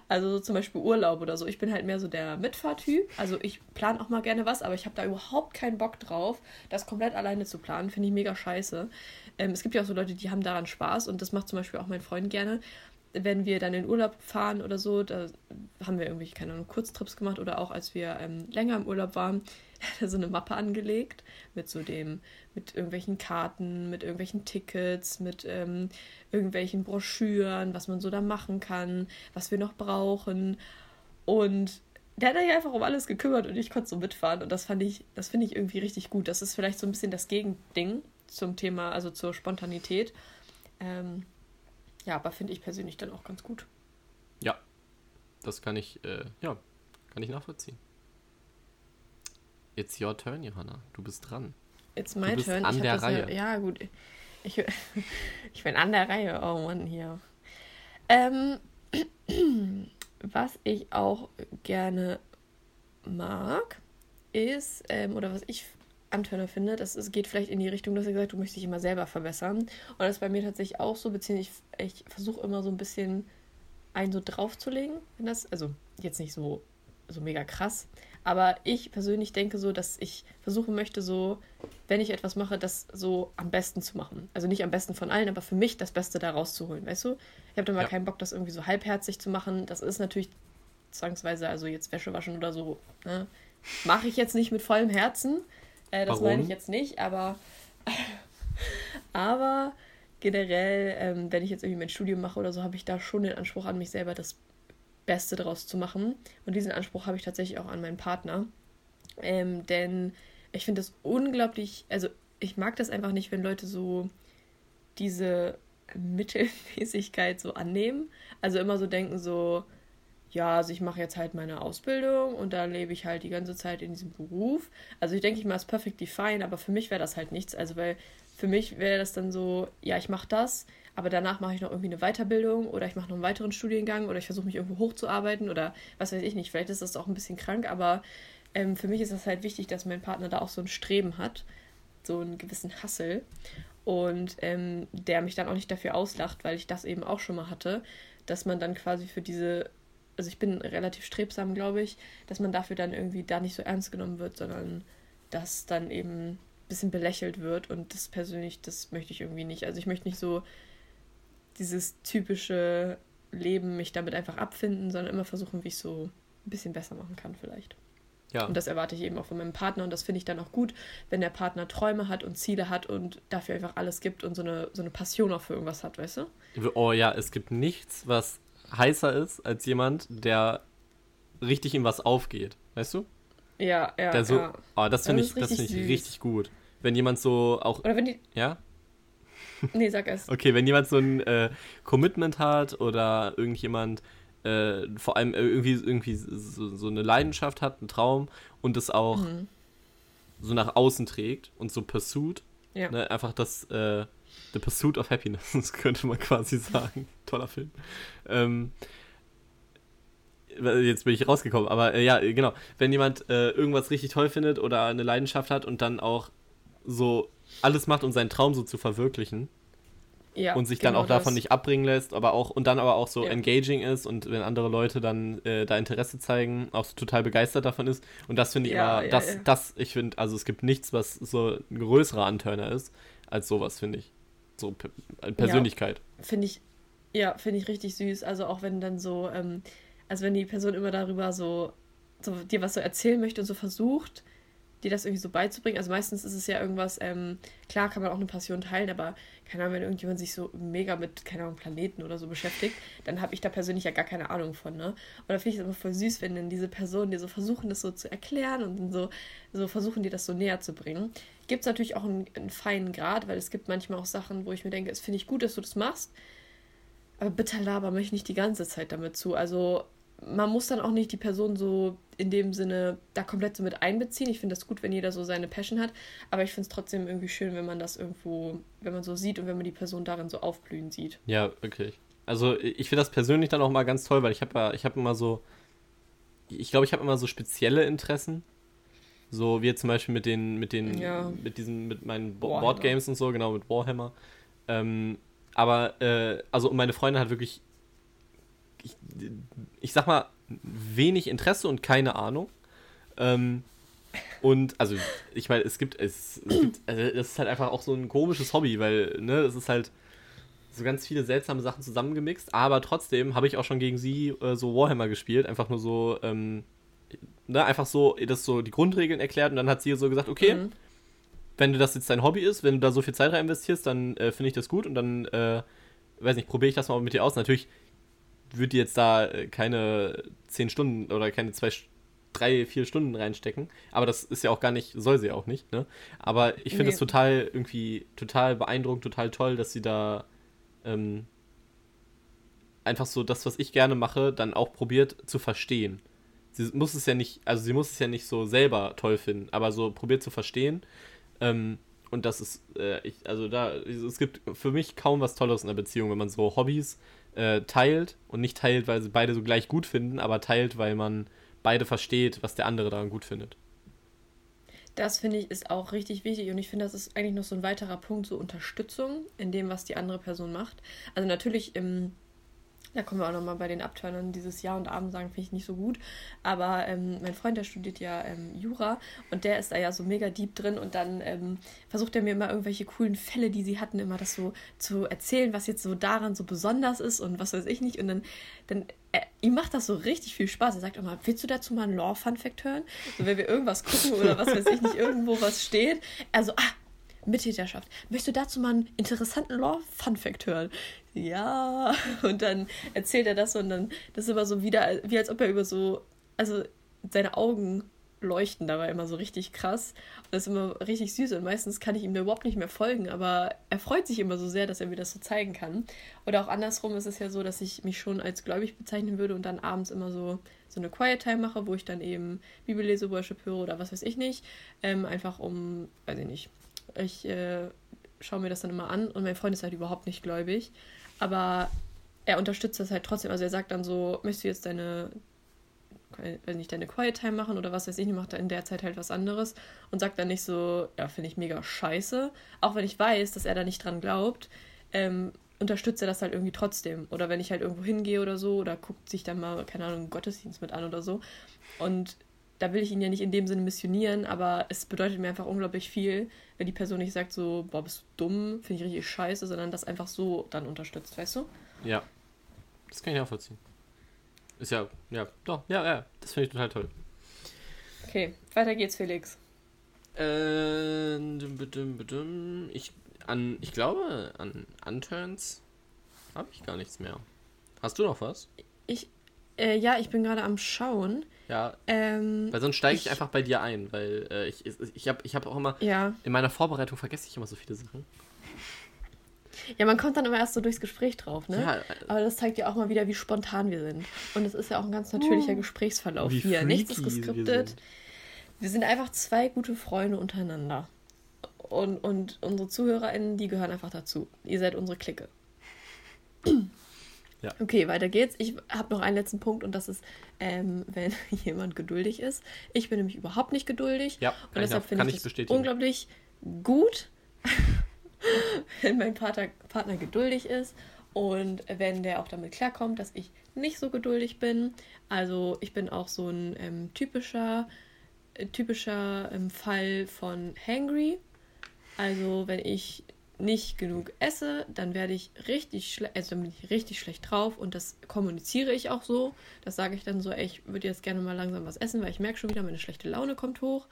Also so zum Beispiel Urlaub oder so. Ich bin halt mehr so der Mitfahrtyp. Also ich plane auch mal gerne was, aber ich habe da überhaupt keinen Bock drauf, das komplett alleine zu planen. Finde ich mega scheiße. Ähm, es gibt ja auch so Leute, die haben daran Spaß und das macht zum Beispiel auch mein Freund gerne wenn wir dann in Urlaub fahren oder so, da haben wir irgendwie, keine Ahnung, Kurztrips gemacht oder auch als wir ähm, länger im Urlaub waren, hat er so eine Mappe angelegt mit so dem, mit irgendwelchen Karten, mit irgendwelchen Tickets, mit ähm, irgendwelchen Broschüren, was man so da machen kann, was wir noch brauchen. Und der hat sich einfach um alles gekümmert und ich konnte so mitfahren. Und das fand ich, das finde ich irgendwie richtig gut. Das ist vielleicht so ein bisschen das Gegending zum Thema, also zur Spontanität. Ähm, ja, aber finde ich persönlich dann auch ganz gut. Ja, das kann ich, äh, ja, kann ich nachvollziehen. It's your turn, Johanna. Du bist dran. It's my du bist turn. An ich der Reihe. Ja, ja, gut. Ich, ich bin an der Reihe. Oh Mann, hier. Ähm, was ich auch gerne mag, ist, ähm, oder was ich Antörner finde. Das es geht vielleicht in die Richtung, dass er gesagt, du möchtest dich immer selber verbessern. Und das ist bei mir tatsächlich auch so, beziehungsweise ich, ich versuche immer so ein bisschen einen so draufzulegen, wenn das, also jetzt nicht so, so mega krass, aber ich persönlich denke so, dass ich versuchen möchte, so, wenn ich etwas mache, das so am besten zu machen. Also nicht am besten von allen, aber für mich das Beste da rauszuholen, weißt du? Ich habe da mal ja. keinen Bock, das irgendwie so halbherzig zu machen. Das ist natürlich zwangsweise, also jetzt Wäsche waschen oder so, ne? Mache ich jetzt nicht mit vollem Herzen, äh, das Warum? meine ich jetzt nicht, aber, aber generell, ähm, wenn ich jetzt irgendwie mein Studium mache oder so, habe ich da schon den Anspruch an mich selber, das Beste draus zu machen. Und diesen Anspruch habe ich tatsächlich auch an meinen Partner. Ähm, denn ich finde das unglaublich, also ich mag das einfach nicht, wenn Leute so diese Mittelmäßigkeit so annehmen. Also immer so denken so, ja, also ich mache jetzt halt meine Ausbildung und da lebe ich halt die ganze Zeit in diesem Beruf. Also ich denke, ich mache es perfectly fine, aber für mich wäre das halt nichts. Also weil für mich wäre das dann so, ja, ich mache das, aber danach mache ich noch irgendwie eine Weiterbildung oder ich mache noch einen weiteren Studiengang oder ich versuche mich irgendwo hochzuarbeiten oder was weiß ich nicht. Vielleicht ist das auch ein bisschen krank, aber ähm, für mich ist das halt wichtig, dass mein Partner da auch so ein Streben hat, so einen gewissen Hassel und ähm, der mich dann auch nicht dafür auslacht, weil ich das eben auch schon mal hatte, dass man dann quasi für diese also ich bin relativ strebsam, glaube ich, dass man dafür dann irgendwie da nicht so ernst genommen wird, sondern dass dann eben ein bisschen belächelt wird und das persönlich, das möchte ich irgendwie nicht. Also ich möchte nicht so dieses typische Leben mich damit einfach abfinden, sondern immer versuchen, wie ich so ein bisschen besser machen kann vielleicht. Ja. Und das erwarte ich eben auch von meinem Partner und das finde ich dann auch gut, wenn der Partner Träume hat und Ziele hat und dafür einfach alles gibt und so eine, so eine Passion auch für irgendwas hat, weißt du? Oh ja, es gibt nichts, was heißer ist als jemand, der richtig in was aufgeht, weißt du? Ja, ja. Der so, ja. Oh, das finde ich, das richtig finde ich süß. richtig gut. Wenn jemand so auch, Oder wenn die. ja? Nee, sag es. Okay, wenn jemand so ein äh, Commitment hat oder irgendjemand äh, vor allem irgendwie, irgendwie so, so eine Leidenschaft hat, einen Traum und das auch Mhm. so nach außen trägt und so pursuit, Ja. ne, einfach das äh, The Pursuit of Happiness, das könnte man quasi sagen. Toller Film. Ähm, jetzt bin ich rausgekommen, aber äh, ja, genau. Wenn jemand äh, irgendwas richtig toll findet oder eine Leidenschaft hat und dann auch so alles macht, um seinen Traum so zu verwirklichen, ja und sich dann genau auch davon das. nicht abbringen lässt, aber auch und dann aber auch so Ja. engaging ist und wenn andere Leute dann äh, da Interesse zeigen, auch so total begeistert davon ist und das finde ich Ja, immer, das, das, ich finde, also es gibt nichts, was so ein größerer Anturner ist, als sowas, finde ich. So äh, Persönlichkeit. Finde ich, ja, finde ich richtig süß. Also auch wenn dann so, ähm, also wenn die Person immer darüber so, so dir was so erzählen möchte und so versucht, dir das irgendwie so beizubringen. Also meistens ist es ja irgendwas, ähm, klar kann man auch eine Passion teilen, aber keine Ahnung, wenn irgendjemand sich so mega mit, keine Ahnung, Planeten oder so beschäftigt, dann habe ich da persönlich ja gar keine Ahnung von, ne? Und da finde ich es immer voll süß, wenn dann diese Personen dir so versuchen, das so zu erklären und dann so, so versuchen, dir das so näher zu bringen. Gibt es natürlich auch einen, einen feinen Grad, weil es gibt manchmal auch Sachen, wo ich mir denke, es finde ich gut, dass du das machst, aber bitte laber mich nicht die ganze Zeit damit zu. Also man muss dann auch nicht die Person so in dem Sinne da komplett so mit einbeziehen. Ich finde das gut, wenn jeder so seine Passion hat, aber ich finde es trotzdem irgendwie schön, wenn man das irgendwo, wenn man so sieht und wenn man die Person darin so aufblühen sieht. Ja, wirklich. Also ich finde das persönlich dann auch mal ganz toll, weil ich habe ja, ich habe immer so, ich glaube, ich habe immer so spezielle Interessen. So wie jetzt zum Beispiel mit den, mit den, Ja. mit diesen, mit meinen Bo Warhammer. Boardgames und so, genau, mit Warhammer. Ähm, aber, äh, also meine Freundin hat wirklich, ich, ich sag mal, wenig Interesse und keine Ahnung. Ähm, und, also, ich meine, es gibt, es, es gibt, also, das ist halt einfach auch so ein komisches Hobby, weil, ne, es ist halt so ganz viele seltsame Sachen zusammengemixt, aber trotzdem habe ich auch schon gegen sie äh, so Warhammer gespielt, einfach nur so, ähm, ne, einfach so, das so die Grundregeln erklärt und dann hat sie so gesagt, okay, Mhm. wenn du das jetzt dein Hobby ist, wenn du da so viel Zeit rein investierst, dann äh, finde ich das gut und dann, äh, weiß nicht, probiere ich das mal mit dir aus. Natürlich würde die jetzt da äh, keine 10 Stunden oder keine zwei, drei, vier Stunden reinstecken, aber das ist ja auch gar nicht, soll sie auch nicht, ne? Aber ich finde Nee. es total irgendwie, total beeindruckend, total toll, dass sie da ähm, einfach so das, was ich gerne mache, dann auch probiert zu verstehen. Sie muss es ja nicht, also sie muss es ja nicht so selber toll finden, aber so probiert zu verstehen. Ähm, und das ist, äh, ich, also da, es gibt für mich kaum was Tolles in einer Beziehung, wenn man so Hobbys äh, teilt und nicht teilt, weil sie beide so gleich gut finden, aber teilt, weil man beide versteht, was der andere daran gut findet. Das finde ich ist auch richtig wichtig und ich finde, das ist eigentlich noch so ein weiterer Punkt, so Unterstützung in dem, was die andere Person macht. Also natürlich im, da kommen wir auch nochmal bei den Abturnern dieses Jahr und Abend sagen, finde ich nicht so gut. Aber ähm, mein Freund, der studiert ja ähm, Jura und der ist da ja so mega deep drin und dann ähm, versucht er mir immer irgendwelche coolen Fälle, die sie hatten, immer das so zu erzählen, was jetzt so daran so besonders ist und was weiß ich nicht. Und dann, dann äh, ihm macht das so richtig viel Spaß. Er sagt immer, willst du dazu mal einen Law-Fun-Fact hören? So, wenn wir irgendwas gucken oder was weiß ich nicht, irgendwo was steht. Also, ah, Mittäterschaft. Möchtest du dazu mal einen interessanten Law-Fun-Fact hören? Ja. Und dann erzählt er das und dann, das ist immer so wieder, wie als ob er über so, also seine Augen leuchten dabei immer so richtig krass. Und das ist immer richtig süß und meistens kann ich ihm da überhaupt nicht mehr folgen, aber er freut sich immer so sehr, dass er mir das so zeigen kann. Oder auch andersrum ist es ja so, dass ich mich schon als gläubig bezeichnen würde und dann abends immer so, so eine Quiet Time mache, wo ich dann eben Bibellese, Worship höre oder was weiß ich nicht. Ähm, einfach um, weiß ich nicht, ich äh, schaue mir das dann immer an und mein Freund ist halt überhaupt nicht gläubig. Aber er unterstützt das halt trotzdem. Also er sagt dann so, möchtest du jetzt deine, weiß nicht, deine Quiet Time machen oder was weiß ich, macht er in der Zeit halt was anderes und sagt dann nicht so, ja, finde ich mega scheiße. Auch wenn ich weiß, dass er da nicht dran glaubt, ähm, unterstützt er das halt irgendwie trotzdem. Oder wenn ich halt irgendwo hingehe oder so, oder guckt sich dann mal, keine Ahnung, Gottesdienst mit an oder so. Und da will ich ihn ja nicht in dem Sinne missionieren, aber es bedeutet mir einfach unglaublich viel, wenn die Person nicht sagt so, boah, bist du dumm, finde ich richtig scheiße, sondern das einfach so dann unterstützt, weißt du? Ja. Das kann ich nachvollziehen. Ist ja, ja, doch, ja, ja. Das finde ich total toll. Okay, weiter geht's, Felix. Äh, ich, an, ich glaube, an Unturns habe ich gar nichts mehr. Hast du noch was? Ich, Äh, ja, ich bin gerade am Schauen. Ja. Ähm, Weil sonst steige ich, einfach bei dir ein, weil äh, ich, ich, ich habe ich hab auch immer, ja. in meiner Vorbereitung vergesse ich immer so viele Sachen. Ja, man kommt dann immer erst so durchs Gespräch drauf, ne? Ja, äh, Aber das zeigt ja auch mal wieder, wie spontan wir sind. Und es ist ja auch ein ganz natürlicher Gesprächsverlauf Wie hier. Nichts ist freaky wir geskriptet. sind. Wir sind einfach zwei gute Freunde untereinander. Und, und unsere ZuhörerInnen, die gehören einfach dazu. Ihr seid unsere Clique. Ja. Okay, weiter geht's. Ich habe noch einen letzten Punkt und das ist, ähm, wenn jemand geduldig ist. Ich bin nämlich überhaupt nicht geduldig. Ja, und deshalb finde ich bestätigen. unglaublich gut, wenn mein Partner, Partner geduldig ist und wenn der auch damit klarkommt, dass ich nicht so geduldig bin. Also ich bin auch so ein ähm, typischer, äh, typischer ähm, Fall von Hangry. Also wenn ich nicht genug esse, dann werde ich richtig schlecht, also dann bin ich richtig schlecht drauf und das kommuniziere ich auch so. Das sage ich dann so, ey, ich würde jetzt gerne mal langsam was essen, weil ich merke schon wieder, meine schlechte Laune kommt hoch.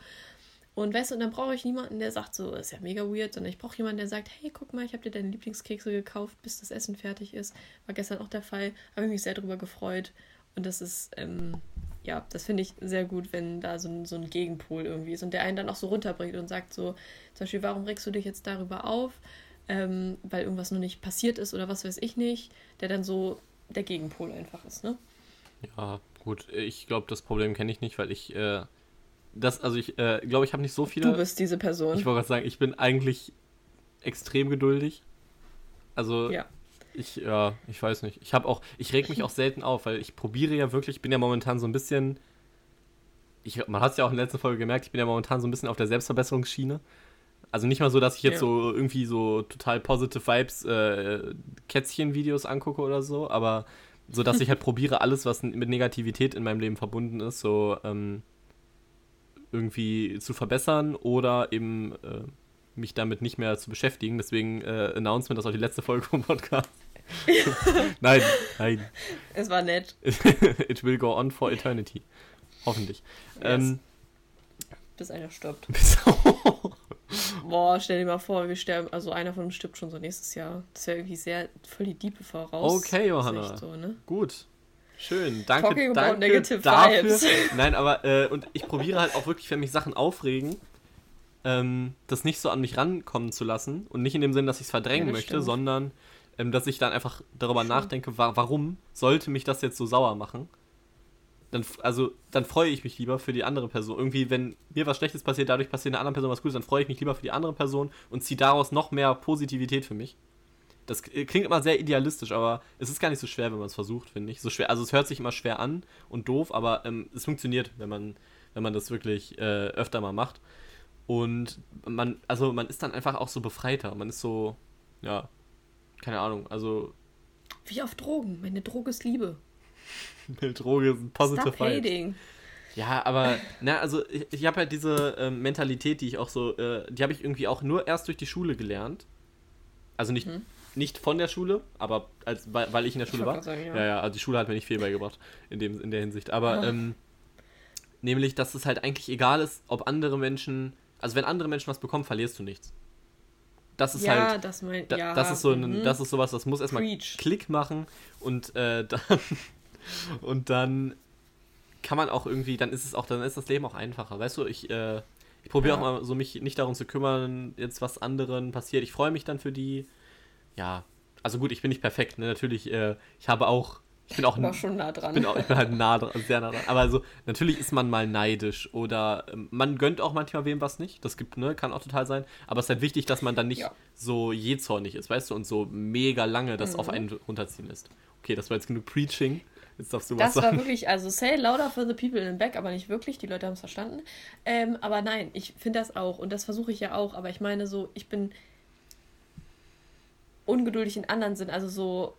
Und weißt du, und dann brauche ich niemanden, der sagt so, ist ja mega weird, sondern ich brauche jemanden, der sagt, hey, guck mal, ich habe dir deine Lieblingskekse gekauft, bis das Essen fertig ist. War gestern auch der Fall, habe ich mich sehr darüber gefreut. Und das ist, ähm, ja, das finde ich sehr gut, wenn da so ein, so ein Gegenpol irgendwie ist und der einen dann auch so runterbringt und sagt so, zum Beispiel, warum regst du dich jetzt darüber auf, ähm, weil irgendwas noch nicht passiert ist oder was weiß ich nicht, der dann so der Gegenpol einfach ist, ne? Ja, gut. Ich glaube, das Problem kenne ich nicht, weil ich, äh, das, also ich äh, glaube, ich habe nicht so viele. Du bist diese Person. Ich wollte gerade sagen, ich bin eigentlich extrem geduldig. Also ja. Ich, ja, ich weiß nicht. Ich habe auch, ich reg mich auch selten auf, weil ich probiere ja wirklich, ich bin ja momentan so ein bisschen, ich, man hat es ja auch in der letzten Folge gemerkt, ich bin ja momentan so ein bisschen auf der Selbstverbesserungsschiene. Also nicht mal so, dass ich jetzt Ja. so irgendwie so total positive Vibes äh, Kätzchen-Videos angucke oder so, aber so, dass ich halt probiere, alles, was mit Negativität in meinem Leben verbunden ist, so ähm, irgendwie zu verbessern oder eben äh, mich damit nicht mehr zu beschäftigen. Deswegen äh, Announcement, das ist auch die letzte Folge vom Podcast. nein, nein. Es war nett. It will go on for eternity. Hoffentlich. Yes. Ähm, Bis einer stirbt. bis- Boah, stell dir mal vor, wir sterben, also einer von uns stirbt schon so nächstes Jahr. Das wäre irgendwie sehr voll die Diepe voraus. Okay, Johanna. So, ne? Gut. Schön, danke, Talking about danke negative dafür. vibes. Nein, aber äh, und ich probiere halt auch wirklich, wenn mich Sachen aufregen, ähm, das nicht so an mich rankommen zu lassen und nicht in dem Sinn, dass ich es verdrängen Ja, möchte, stimmt. sondern ähm, dass ich dann einfach darüber Schon. nachdenke, wa warum sollte mich das jetzt so sauer machen? Dann, also, dann freue ich mich lieber für die andere Person. Irgendwie, wenn mir was Schlechtes passiert, dadurch passiert einer anderen Person was Gutes, dann freue ich mich lieber für die andere Person und ziehe daraus noch mehr Positivität für mich. Das k- klingt immer sehr idealistisch, aber es ist gar nicht so schwer, wenn man es versucht, finde ich. So schwer, also es hört sich immer schwer an und doof, aber ähm, es funktioniert, wenn man, wenn man das wirklich äh, öfter mal macht. Und man, also man ist dann einfach auch so befreiter. Man ist so, ja, keine Ahnung, also Wie auf Drogen. Meine Droge ist Liebe. mit Droge sind positive Stop hating. Ja, aber, na, also ich, ich habe halt diese ähm, Mentalität, die ich auch so, äh, die habe ich irgendwie auch nur erst durch die Schule gelernt. Also nicht, Mhm. nicht von der Schule, aber als, weil, weil ich in der Schule war. sagen, ja. ja. ja, also die Schule hat mir nicht viel beigebracht in, dem, in der Hinsicht. Aber, Ah. ähm, nämlich, dass es halt eigentlich egal ist, ob andere Menschen, also wenn andere Menschen was bekommen, verlierst du nichts. Das ist ja, halt, das mein, ja. das ist so ein, mhm. das ist sowas, das muss erstmal Preach. Klick machen und äh, dann und dann kann man auch irgendwie, dann ist es auch, dann ist das Leben auch einfacher. Weißt du, ich, äh, ich probiere Ja. auch mal so mich nicht darum zu kümmern, jetzt was anderen passiert. Ich freue mich dann für die. Ja, also gut, ich bin nicht perfekt, ne? Natürlich, äh, ich habe auch, ich bin auch, war schon nah dran. ich bin, auch, ich bin halt nah dran, sehr nah dran. Aber also, natürlich ist man mal neidisch oder ähm, man gönnt auch manchmal wem was nicht. Das gibt, ne, kann auch total sein. Aber es ist halt wichtig, dass man dann nicht Ja. so jähzornig ist, weißt du, und so mega lange das Mhm. auf einen runterziehen lässt. Okay, das war jetzt genug Preaching. Jetzt darfst du Das was war sagen. wirklich, also say louder for the people in the back, aber nicht wirklich, die Leute haben es verstanden. Ähm, aber nein, ich finde das auch und das versuche ich ja auch, aber ich meine so, ich bin ungeduldig in anderen Sinn, also so,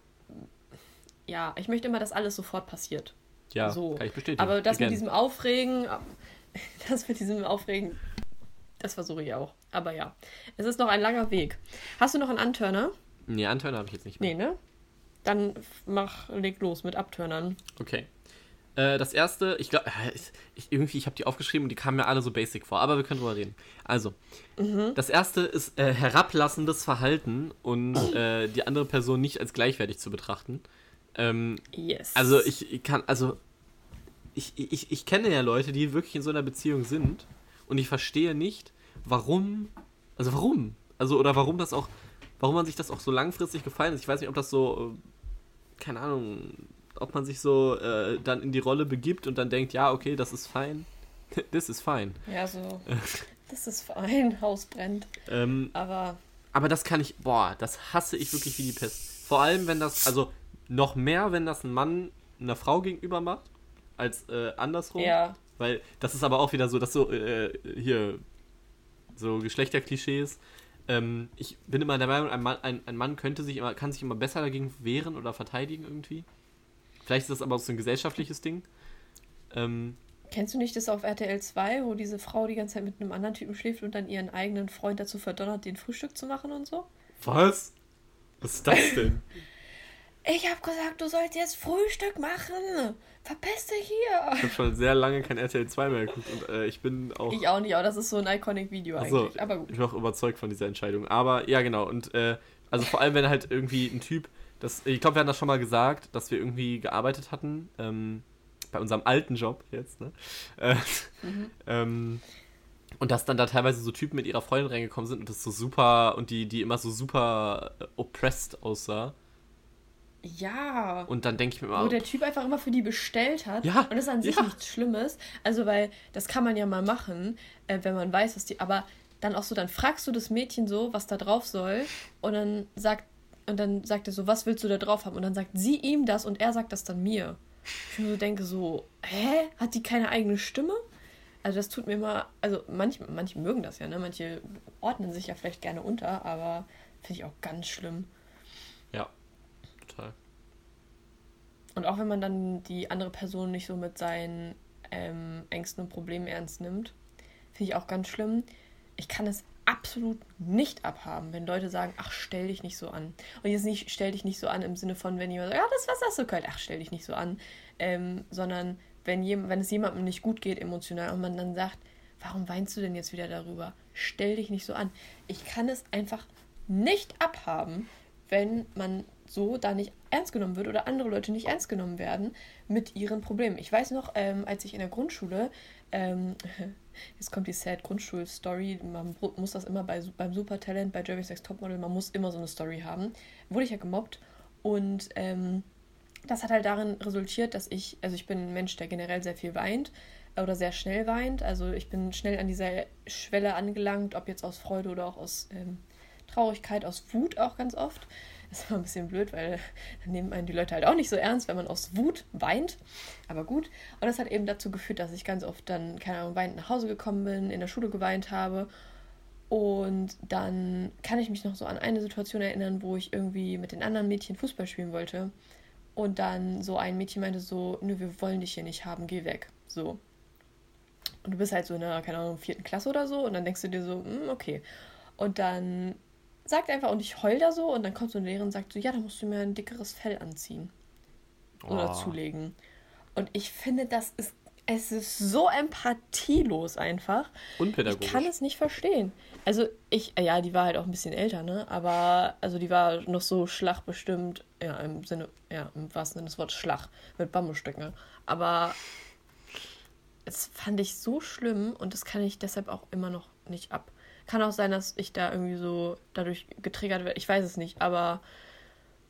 ja, ich möchte immer, dass alles sofort passiert. Ja, so. kann ich bestätigen. Aber das Again. mit diesem Aufregen, das mit diesem Aufregen, das versuche ich auch. Aber ja, es ist noch ein langer Weg. Hast du noch einen Antörner? Nee, Antörner habe ich jetzt nicht mehr. Nee, ne? Dann mach, leg los mit Abtörnern. Okay. Äh, das erste, ich glaube, ich, ich, irgendwie, ich habe die aufgeschrieben und die kamen mir alle so basic vor, aber wir können drüber reden. Also, Mhm. das erste ist äh, herablassendes Verhalten und äh, die andere Person nicht als gleichwertig zu betrachten. Ähm, yes. Also ich, kann, also ich, ich, ich kenne ja Leute, die wirklich in so einer Beziehung sind und ich verstehe nicht, warum, also warum? Also, oder warum das auch, warum man sich das auch so langfristig gefallen ist. Ich weiß nicht, ob das so, äh, keine Ahnung, ob man sich so äh, dann in die Rolle begibt und dann denkt, ja, okay, das ist fein. Das ist fein. Ja, so. das ist fein, Haus brennt. Ähm, aber. Aber das kann ich, boah, das hasse ich wirklich wie die Pest. Vor allem, wenn das, also noch mehr, wenn das ein Mann einer Frau gegenüber macht, als äh, andersrum. Ja. Weil das ist aber auch wieder so, dass so, äh, hier, so Geschlechterklischees. Ähm, ich bin immer der Meinung, ein Mann, ein, ein Mann könnte sich immer, kann sich immer besser dagegen wehren oder verteidigen irgendwie. Vielleicht ist das aber auch so ein gesellschaftliches Ding. Ähm, Kennst du nicht das auf RTL 2, wo diese Frau die ganze Zeit mit einem anderen Typen schläft und dann ihren eigenen Freund dazu verdonnert, den Frühstück zu machen und so? Was? Was ist das denn? ich hab gesagt, du sollst jetzt Frühstück machen. Verpiss dich hier. Ich habe schon sehr lange kein RTL 2 mehr geguckt und äh, ich bin auch. Ich auch nicht, aber das ist so ein iconic Video also, eigentlich. Aber gut. Ich bin auch überzeugt von dieser Entscheidung. Aber ja, genau. Und äh, also vor allem, wenn halt irgendwie ein Typ, das, ich glaube, wir hatten das schon mal gesagt, dass wir irgendwie gearbeitet hatten. Ähm, bei unserem alten Job jetzt, ne? Äh, mhm. ähm, und dass dann da teilweise so Typen mit ihrer Freundin reingekommen sind und das so super und die, die immer so super äh, oppressed aussah. Ja. Und dann denke ich mir mal. Wo der Typ einfach immer für die bestellt hat. Ja. Und das ist an sich ja. nichts Schlimmes. Also, weil das kann man ja mal machen, äh, wenn man weiß, was die. Aber dann auch so, dann fragst du das Mädchen so, was da drauf soll. Und dann sagt, und dann sagt er so, was willst du da drauf haben? Und dann sagt sie ihm das und er sagt das dann mir. Ich mir so denke so, hä? Hat die keine eigene Stimme? Also das tut mir immer, also manche, manche mögen das ja, ne? Manche ordnen sich ja vielleicht gerne unter, aber finde ich auch ganz schlimm. Ja. Und auch wenn man dann die andere Person nicht so mit seinen ähm, Ängsten und Problemen ernst nimmt, finde ich auch ganz schlimm. Ich kann es absolut nicht abhaben, wenn Leute sagen, ach, stell dich nicht so an. Und jetzt nicht, stell dich nicht so an im Sinne von, wenn jemand sagt, ja, das Wasser ist so kalt, ach, stell dich nicht so an. Ähm, sondern wenn, jem, wenn es jemandem nicht gut geht emotional und man dann sagt, warum weinst du denn jetzt wieder darüber? Stell dich nicht so an. Ich kann es einfach nicht abhaben, wenn man so da nicht ernst genommen wird oder andere Leute nicht ernst genommen werden mit ihren Problemen. Ich weiß noch, ähm, als ich in der Grundschule ähm, Jetzt kommt die sad Grundschul-Story. Man muss das immer bei, beim Supertalent, bei Jerry's Next Topmodel, man muss immer so eine Story haben. Wurde ich ja gemobbt und ähm, das hat halt darin resultiert, dass ich, also ich bin ein Mensch, der generell sehr viel weint oder sehr schnell weint. Also ich bin schnell an dieser Schwelle angelangt, ob jetzt aus Freude oder auch aus ähm, Traurigkeit, aus Wut auch ganz oft. Das ist immer ein bisschen blöd, weil dann nehmen einen die Leute halt auch nicht so ernst, wenn man aus Wut weint. Aber gut. Und das hat eben dazu geführt, dass ich ganz oft dann, keine Ahnung, weinend nach Hause gekommen bin, in der Schule geweint habe. Und dann kann ich mich noch so an eine Situation erinnern, wo ich irgendwie mit den anderen Mädchen Fußball spielen wollte. Und dann so ein Mädchen meinte so, nö, wir wollen dich hier nicht haben, geh weg. So. Und du bist halt so in der, keine Ahnung, vierten Klasse oder so. Und dann denkst du dir so, hm, okay. Und dann sagt einfach, und ich heul da so, und dann kommt so eine Lehrerin und sagt so, ja, da musst du mir ein dickeres Fell anziehen. Oder oh. zulegen. Und ich finde, das ist, es ist so empathielos einfach. Unpädagogisch. Ich kann es nicht verstehen. Also ich, ja, die war halt auch ein bisschen älter, ne? Aber, also die war noch so schlagbestimmt, ja, im Sinne, ja, im wahrsten Sinne des Wortes Schlag, mit Bambusstücken. Aber es fand ich so schlimm und das kann ich deshalb auch immer noch nicht ab. Kann auch sein, dass ich da irgendwie so dadurch getriggert werde. Ich weiß es nicht, aber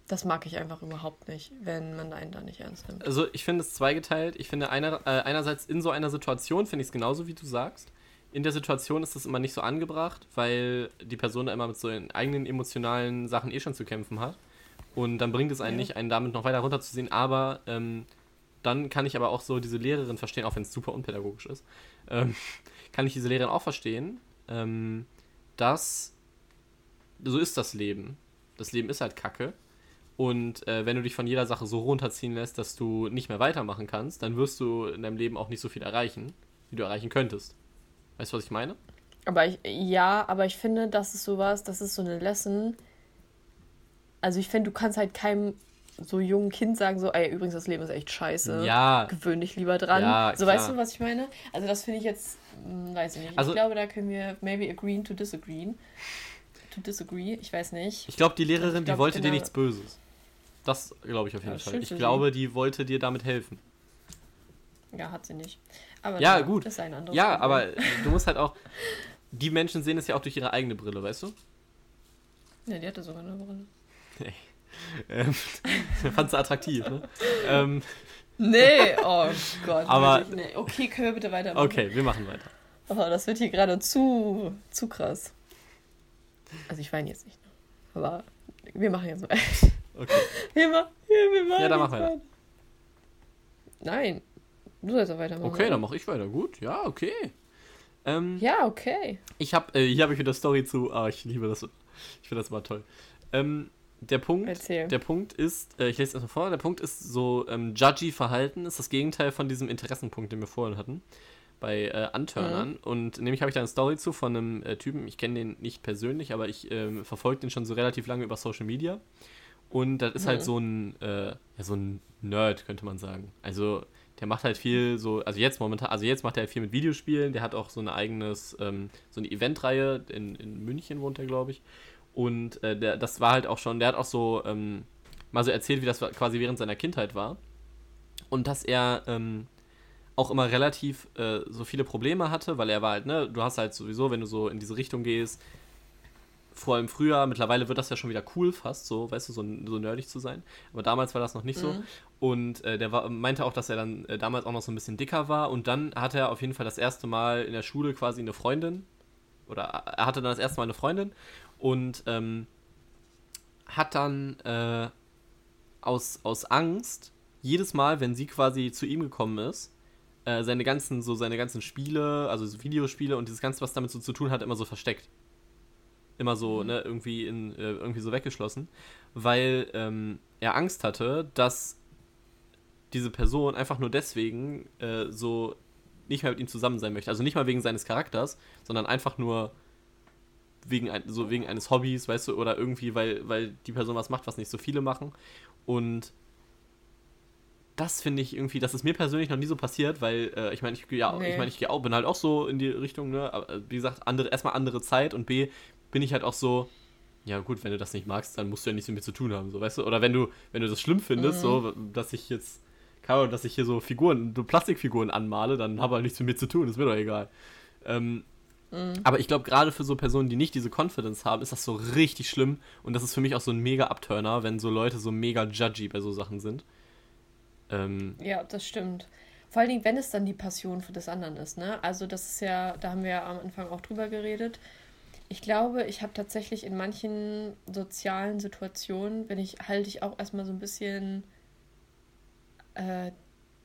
das mag ich einfach überhaupt nicht, wenn man einen da nicht ernst nimmt. Also ich finde es zweigeteilt. Ich finde einer, äh, einerseits in so einer Situation finde ich es genauso, wie du sagst. In der Situation ist das immer nicht so angebracht, weil die Person da immer mit so eigenen emotionalen Sachen eh schon zu kämpfen hat. Und dann bringt es einen ja. nicht, einen damit noch weiter runterzuziehen. Aber ähm, dann kann ich aber auch so diese Lehrerin verstehen, auch wenn es super unpädagogisch ist, ähm, kann ich diese Lehrerin auch verstehen, ähm, dass so ist das Leben. Das Leben ist halt Kacke. Und äh, wenn du dich von jeder Sache so runterziehen lässt, dass du nicht mehr weitermachen kannst, dann wirst du in deinem Leben auch nicht so viel erreichen, wie du erreichen könntest. Weißt du, was ich meine? Aber ich, ja, aber ich finde, das ist sowas, das ist so eine Lesson. Also ich finde, du kannst halt keinem so jungen Kind sagen, so, ey, übrigens, das Leben ist echt scheiße. Ja. Gewöhn dich lieber dran. Ja, so, klar. weißt du, was ich meine? Also, das finde ich jetzt, weiß ich nicht. Also, ich glaube, da können wir maybe agree to disagree. To disagree, ich weiß nicht. Ich glaube, die Lehrerin, glaub, die wollte genau, dir nichts Böses. Das glaube ich auf jeden Ja, Fall. Ich glaube, die wollte dir damit helfen. Ja, hat sie nicht. Aber Ja, gut. Das ist ein anderes Ja, Problem. aber du musst halt auch. Die Menschen sehen es ja auch durch ihre eigene Brille, weißt du? Ja, die hatte sogar eine Brille. Ähm, fandst du attraktiv, ne? ähm, Nee, oh Gott. Aber- wirklich, Nee. Okay, können wir bitte weitermachen? okay, wir machen weiter. Oh, das wird hier gerade zu, zu krass. Also ich weine jetzt nicht. Aber wir machen jetzt weiter. Okay. Wir, ma wir, wir machen Ja, dann mach weiter. Nein. Du sollst auch weitermachen. Okay, oder? dann mache ich weiter. Gut, ja, okay. Ähm, Ja, okay. Ich habe, äh, hier habe ich wieder Story zu. Ah, ich liebe das. Ich finde das immer toll. Ähm, der Punkt, Erzähl. der Punkt ist, äh, ich lese es erstmal vor. Der Punkt ist so ähm, judgy Verhalten ist das Gegenteil von diesem Interessenpunkt, den wir vorhin hatten bei äh, Anturnern. Mhm. Und nämlich habe ich da eine Story zu von einem äh, Typen. Ich kenne den nicht persönlich, aber ich ähm, verfolge den schon so relativ lange über Social Media. Und das ist halt Mhm. so ein, äh, ja, so ein Nerd, könnte man sagen. Also der macht halt viel so, also jetzt momentan, also jetzt macht er halt viel mit Videospielen, der hat auch so ein eigenes, ähm, so eine Eventreihe, in, in München wohnt er, glaube ich. Und äh, der, das war halt auch schon, der hat auch so ähm, mal so erzählt, wie das quasi während seiner Kindheit war. Und dass er ähm, auch immer relativ äh, so viele Probleme hatte, weil er war halt, ne, du hast halt sowieso, wenn du so in diese Richtung gehst, vor allem früher, mittlerweile wird das ja schon wieder cool fast, so, weißt du, so, so nerdig zu sein. Aber damals war das noch nicht so. Mhm. Und äh, der war, meinte auch, dass er dann äh, damals auch noch so ein bisschen dicker war. Und dann hatte er auf jeden Fall das erste Mal in der Schule quasi eine Freundin. Oder er hatte dann das erste Mal eine Freundin. Und ähm, hat dann äh, aus, aus Angst, jedes Mal, wenn sie quasi zu ihm gekommen ist, äh, seine ganzen, so seine ganzen Spiele, also so Videospiele und dieses Ganze, was damit so zu tun hat, immer so versteckt. Immer so, ne, irgendwie in, äh, irgendwie so weggeschlossen. Weil ähm, er Angst hatte, dass diese Person einfach nur deswegen äh, so nicht mehr mit ihm zusammen sein möchte. Also nicht mal wegen seines Charakters, sondern einfach nur wegen, ein, so wegen eines Hobbys, weißt du, oder irgendwie, weil, weil die Person was macht, was nicht so viele machen. Und das finde ich irgendwie, das ist mir persönlich noch nie so passiert, weil äh, ich meine, ich, ja, Nee. ich meine, ich auch, bin halt auch so in die Richtung, ne? Aber, äh, wie gesagt, andere, erstmal andere Zeit und B, bin ich halt auch so, ja gut, wenn du das nicht magst, dann musst du ja nichts mit mir zu tun haben, so weißt du? Oder wenn du, wenn du das schlimm findest, Mhm. so, dass ich jetzt, keine Ahnung, dass ich hier so Figuren, so Plastikfiguren anmale, dann habe halt nichts mit mir zu tun, ist mir doch egal. Ähm, Mhm. aber ich glaube, gerade für so Personen, die nicht diese Confidence haben, ist das so richtig schlimm. Und das ist für mich auch so ein mega Abturner, wenn so Leute so mega judgy bei so Sachen sind. Ähm, Ja, das stimmt. Vor allen Dingen, wenn es dann die Passion für das anderen ist, ne? Also das ist ja, da haben wir ja am Anfang auch drüber geredet. Ich glaube, ich habe tatsächlich in manchen sozialen Situationen, wenn ich, halte ich auch erstmal so ein bisschen äh,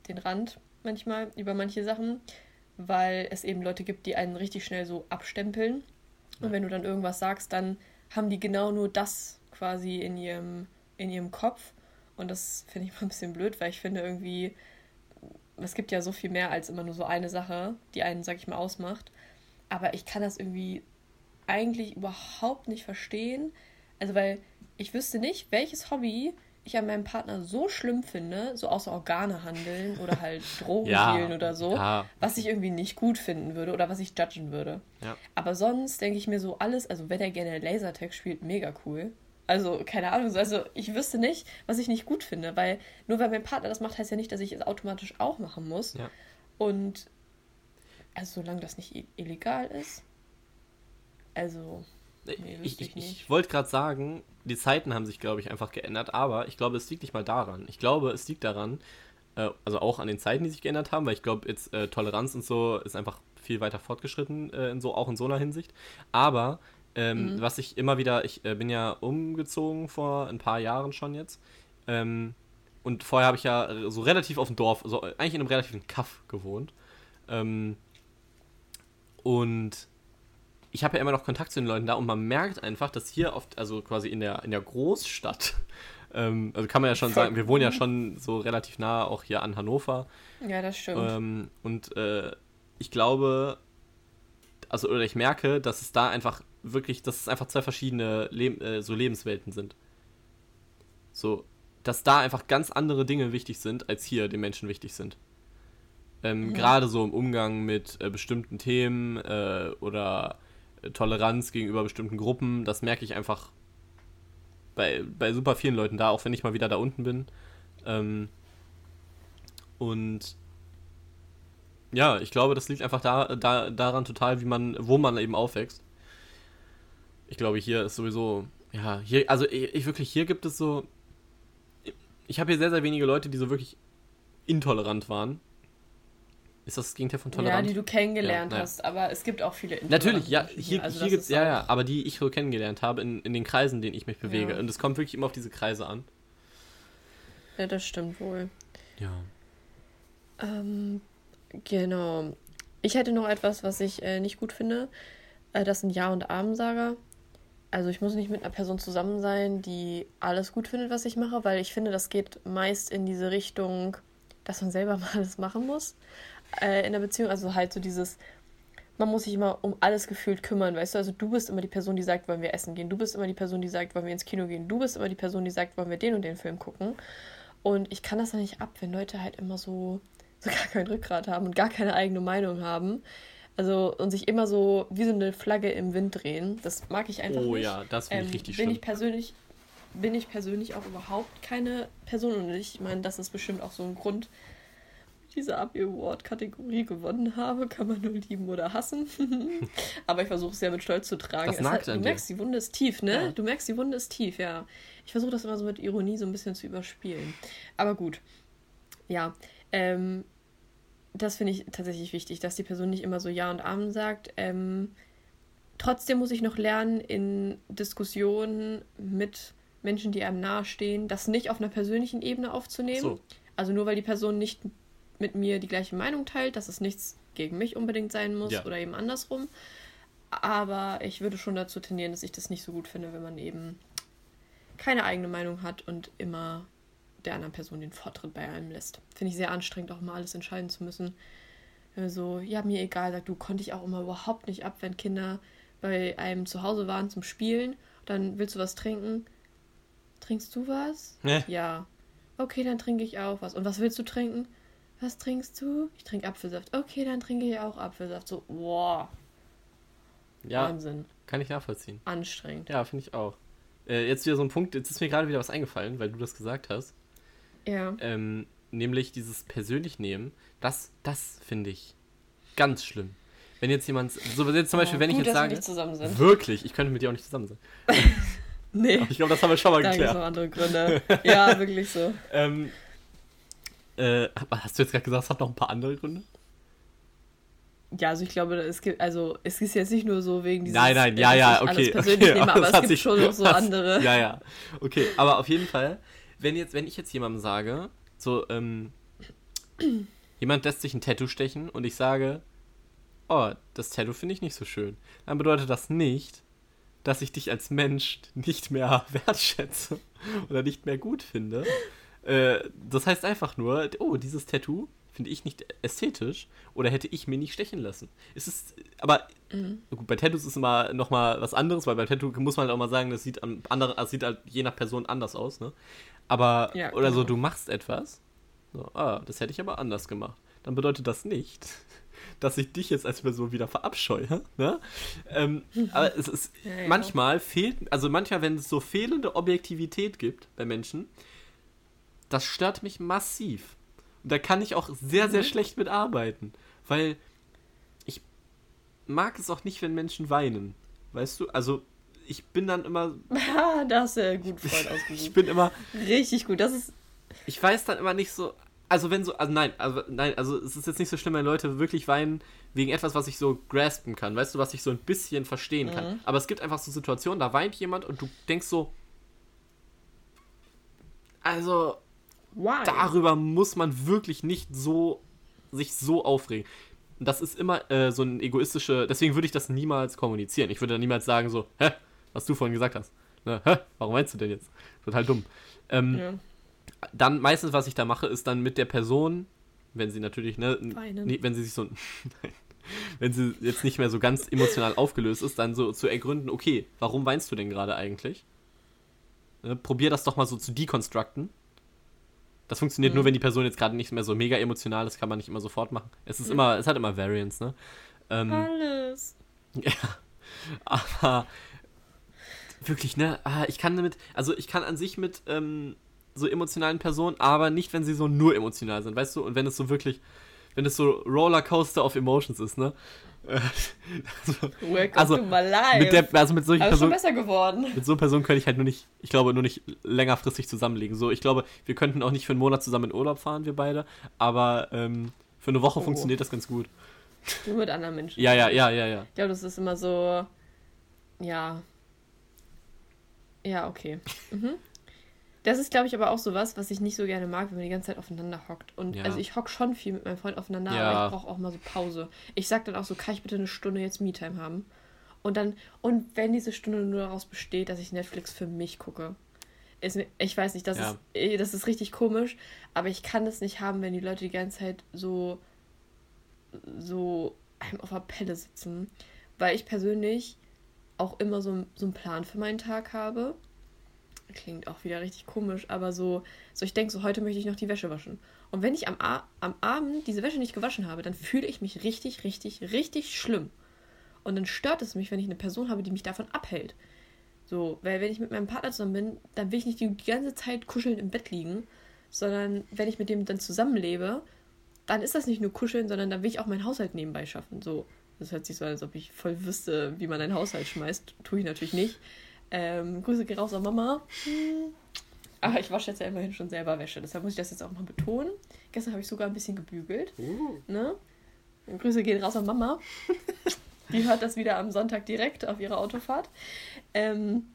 den Rand manchmal über manche Sachen, weil es eben Leute gibt, die einen richtig schnell so abstempeln. Und wenn du dann irgendwas sagst, dann haben die genau nur das quasi in ihrem, in ihrem Kopf. Und das finde ich mal ein bisschen blöd, weil ich finde irgendwie, es gibt ja so viel mehr als immer nur so eine Sache, die einen, sag ich mal, ausmacht. Aber ich kann das irgendwie eigentlich überhaupt nicht verstehen. Also, weil ich wüsste nicht, welches Hobby ich an meinem Partner so schlimm finde, so außer Organe handeln oder halt Drogen ja, dealen oder so, Ja, was ich irgendwie nicht gut finden würde oder was ich judgen würde. Ja. Aber sonst denke ich mir so alles, also wenn er gerne Lasertag spielt, mega cool. Also, keine Ahnung, so- also ich wüsste nicht, was ich nicht gut finde, weil nur weil mein Partner das macht, heißt ja nicht, dass ich es automatisch auch machen muss. Und also solange das nicht illegal ist, also Nee, ich, ich, ich wollte gerade sagen, die Zeiten haben sich, glaube ich, einfach geändert, aber ich glaube, es liegt nicht mal daran. Ich glaube, es liegt daran, äh, also auch an den Zeiten, die sich geändert haben, weil ich glaube, jetzt äh, Toleranz und so ist einfach viel weiter fortgeschritten, äh, in so, auch in so einer Hinsicht. Aber ähm, Mhm. was ich immer wieder, ich äh, bin ja umgezogen vor ein paar Jahren schon jetzt. Ähm, und vorher habe ich ja so relativ auf dem Dorf, so äh, eigentlich in einem relativen Kaff gewohnt. Ähm, und ich habe ja immer noch Kontakt zu den Leuten da und man merkt einfach, dass hier oft, also quasi in der, in der Großstadt, ähm, also kann man ja schon sagen, wir wohnen ja schon so relativ nah auch hier an Hannover. ja, das stimmt. Ähm, und äh, ich glaube, also oder ich merke, dass es da einfach wirklich, dass es einfach zwei verschiedene Leb äh, so Lebenswelten sind. So, dass da einfach ganz andere Dinge wichtig sind, als hier den Menschen wichtig sind. Ähm, Mhm. Gerade so im Umgang mit äh, bestimmten Themen äh, oder Toleranz gegenüber bestimmten Gruppen, das merke ich einfach bei, bei super vielen Leuten da, auch wenn ich mal wieder da unten bin. Ähm, und ja, ich glaube, das liegt einfach da, da, daran total, wie man, wo man eben aufwächst. Ich glaube, hier ist sowieso, ja, hier, also ich, ich wirklich, hier gibt es so, ich habe hier sehr, sehr wenige Leute, die so wirklich intolerant waren. Ist das das Gegenteil von tolerant? Ja, die du kennengelernt ja, hast, aber es gibt auch viele Natürlich, ja, hier, also hier gibt es, ja, ja, aber die ich so kennengelernt habe in, in den Kreisen, in denen ich mich bewege. Ja. Und es kommt wirklich immer auf diese Kreise an. Ja, das stimmt wohl. Ja. Ähm, genau. Ich hätte noch etwas, was ich äh, nicht gut finde. Äh, das sind Ja- und Abendsager. Also ich muss nicht mit einer Person zusammen sein, die alles gut findet, was ich mache, weil ich finde, das geht meist in diese Richtung, dass man selber mal alles machen muss äh, in der Beziehung. Also halt so dieses, man muss sich immer um alles gefühlt kümmern, weißt du? Also du bist immer die Person, die sagt, wollen wir essen gehen. Du bist immer die Person, die sagt, wollen wir ins Kino gehen. Du bist immer die Person, die sagt, wollen wir den und den Film gucken. Und ich kann das dann nicht ab, wenn Leute halt immer so, so gar kein Rückgrat haben und gar keine eigene Meinung haben. Also und sich immer so wie so eine Flagge im Wind drehen. Das mag ich einfach oh, nicht. Oh ja, das finde ich ähm, richtig bin schlimm. Ich persönlich, bin ich persönlich auch überhaupt keine Person und ich meine, das ist bestimmt auch so ein Grund, diese Abi Award Kategorie gewonnen habe, kann man nur lieben oder hassen. Aber ich versuche es ja mit Stolz zu tragen. Das hat, du merkst, die Wunde ist tief, ne? Ja. Du merkst, die Wunde ist tief, ja. Ich versuche das immer so mit Ironie so ein bisschen zu überspielen. Aber gut. Ja. Ähm, das finde ich tatsächlich wichtig, dass die Person nicht immer so Ja und Amen sagt. Ähm, trotzdem muss ich noch lernen, in Diskussionen mit Menschen, die einem nahestehen, das nicht auf einer persönlichen Ebene aufzunehmen. So. Also nur weil die Person nicht mit mir die gleiche Meinung teilt, dass es nichts gegen mich unbedingt sein muss ja. oder eben andersrum. Aber ich würde schon dazu tendieren, dass ich das nicht so gut finde, wenn man eben keine eigene Meinung hat und immer der anderen Person den Vortritt bei einem lässt. Finde ich sehr anstrengend, auch mal alles entscheiden zu müssen. So, ja, mir egal, sagt, du konnte ich auch immer überhaupt nicht ab, wenn Kinder bei einem zu Hause waren zum Spielen. Dann willst du was trinken? Trinkst du was? Nee. Ja. Okay, dann trinke ich auch was. Und was willst du trinken? Was trinkst du? Ich trinke Apfelsaft. Okay, dann trinke ich auch Apfelsaft. So, wow. Ja, Wahnsinn. Kann ich nachvollziehen. Anstrengend. Ja, finde ich auch. Äh, jetzt wieder so ein Punkt, jetzt ist mir gerade wieder was eingefallen, weil du das gesagt hast. Ja. Ähm, nämlich dieses persönlich nehmen, das, das finde ich ganz schlimm. Wenn jetzt jemand, so jetzt zum Beispiel, oh, wenn gut, ich jetzt sage, zusammen sind. wirklich, ich könnte mit dir auch nicht zusammen sein. nee. Aber ich glaube, das haben wir schon mal da geklärt. Gibt andere Gründe. ja, wirklich so. ähm, äh, hast du jetzt gerade gesagt, es hat noch ein paar andere Gründe? Ja, also ich glaube, es gibt, also es ist jetzt nicht nur so wegen dieses. Nein, nein, ja, ja, okay. okay, nehme, aber es gibt sich, schon noch so was, andere. Ja, ja. Okay, aber auf jeden Fall, wenn jetzt, wenn ich jetzt jemandem sage, so, ähm, jemand lässt sich ein Tattoo stechen und ich sage, oh, das Tattoo finde ich nicht so schön, dann bedeutet das nicht, dass ich dich als Mensch nicht mehr wertschätze oder nicht mehr gut finde, äh, das heißt einfach nur, oh, dieses Tattoo finde ich nicht ästhetisch oder hätte ich mir nicht stechen lassen. Es ist, aber mhm. gut, bei Tattoos ist immer nochmal was anderes, weil bei Tattoo muss man halt auch mal sagen, das sieht am anderen, das sieht halt je nach Person anders aus, ne? Aber, ja, oder genau. so, du machst etwas, so, ah, das hätte ich aber anders gemacht. Dann bedeutet das nicht, dass ich dich jetzt als Person wieder verabscheue. Ne? Ähm, aber es ist ja, ja. manchmal fehlt, also manchmal, wenn es so fehlende Objektivität gibt bei Menschen, das stört mich massiv. Und da kann ich auch sehr, sehr mhm. schlecht mit arbeiten. Weil ich mag es auch nicht, wenn Menschen weinen. Weißt du? Also, ich bin dann immer. Ja, da hast du ja gut Freund ausgesucht. ich bin immer. Richtig gut. Das ist. Ich weiß dann immer nicht so. Also, wenn so. Also, nein, also, nein, also, es ist jetzt nicht so schlimm, wenn Leute wirklich weinen wegen etwas, was ich so graspen kann. Weißt du, was ich so ein bisschen verstehen mhm. kann. Aber es gibt einfach so Situationen, da weint jemand und du denkst so. Also, Why? Darüber muss man wirklich nicht so sich so aufregen. Das ist immer äh, so ein egoistische. Deswegen würde ich das niemals kommunizieren. Ich würde dann niemals sagen so, hä, was du vorhin gesagt hast. Ne, hä, warum meinst du denn jetzt? Total dumm. Ähm, ja. Dann meistens, was ich da mache, ist dann mit der Person, wenn sie natürlich, ne, nee, wenn sie sich so, wenn sie jetzt nicht mehr so ganz emotional aufgelöst ist, dann so zu ergründen, okay, warum weinst du denn gerade eigentlich? Ne, probier das doch mal so zu dekonstrukten das funktioniert mhm. nur, wenn die Person jetzt gerade nicht mehr so mega emotional ist, kann man nicht immer sofort machen. Es ist mhm. immer, es hat immer Variance, ne? Ähm, Alles. Ja. Aber Wirklich, ne? Ah, ich kann damit, also ich kann an sich mit ähm, so emotionalen Personen, aber nicht, wenn sie so nur emotional sind, weißt du? Und wenn es so wirklich, wenn es so Rollercoaster of Emotions ist, ne? Also, life. Mit der, also mit solchen Personen, besser geworden. mit so einer Person könnte ich halt nur nicht, ich glaube, nur nicht längerfristig zusammenlegen. So, ich glaube, wir könnten auch nicht für einen Monat zusammen in Urlaub fahren, wir beide, aber ähm, für eine Woche Oh. funktioniert das ganz gut. Nur mit anderen Menschen. Ja, ja, ja, ja, ja. Ich glaube, das ist immer so. Ja. Ja, okay. Mhm. Das ist, glaube ich, aber auch so was, was ich nicht so gerne mag, wenn man die ganze Zeit aufeinander hockt. Und Ja. also ich hock schon viel mit meinem Freund aufeinander, Ja. aber ich brauche auch mal so Pause. Ich sag dann auch so, kann ich bitte eine Stunde jetzt Me-Time haben? Und dann, und wenn diese Stunde nur daraus besteht, dass ich Netflix für mich gucke. Ist, ich weiß nicht, das, Ja. ist, das ist richtig komisch, aber ich kann das nicht haben, wenn die Leute die ganze Zeit so, so einem auf der Pelle sitzen. Weil ich persönlich auch immer so, so einen Plan für meinen Tag habe. Klingt auch wieder richtig komisch, aber so, so ich denke, so heute möchte ich noch die Wäsche waschen. Und wenn ich am, am Abend diese Wäsche nicht gewaschen habe, dann fühle ich mich richtig, richtig, richtig schlimm. Und dann stört es mich, wenn ich eine Person habe, die mich davon abhält. So, weil wenn ich mit meinem Partner zusammen bin, dann will ich nicht die ganze Zeit kuschelnd im Bett liegen, sondern wenn ich mit dem dann zusammenlebe, dann ist das nicht nur kuscheln, sondern dann will ich auch meinen Haushalt nebenbei schaffen. So, das hört sich so an, als ob ich voll wüsste, wie man einen Haushalt schmeißt. Tue ich natürlich nicht. Ähm, Grüße gehen raus an Mama. Hm. Aber ich wasche jetzt ja immerhin schon selber Wäsche, deshalb muss ich das jetzt auch mal betonen. Gestern habe ich sogar ein bisschen gebügelt. Ne? Grüße gehen raus an Mama. Die hört das wieder am Sonntag direkt auf ihrer Autofahrt. Ähm,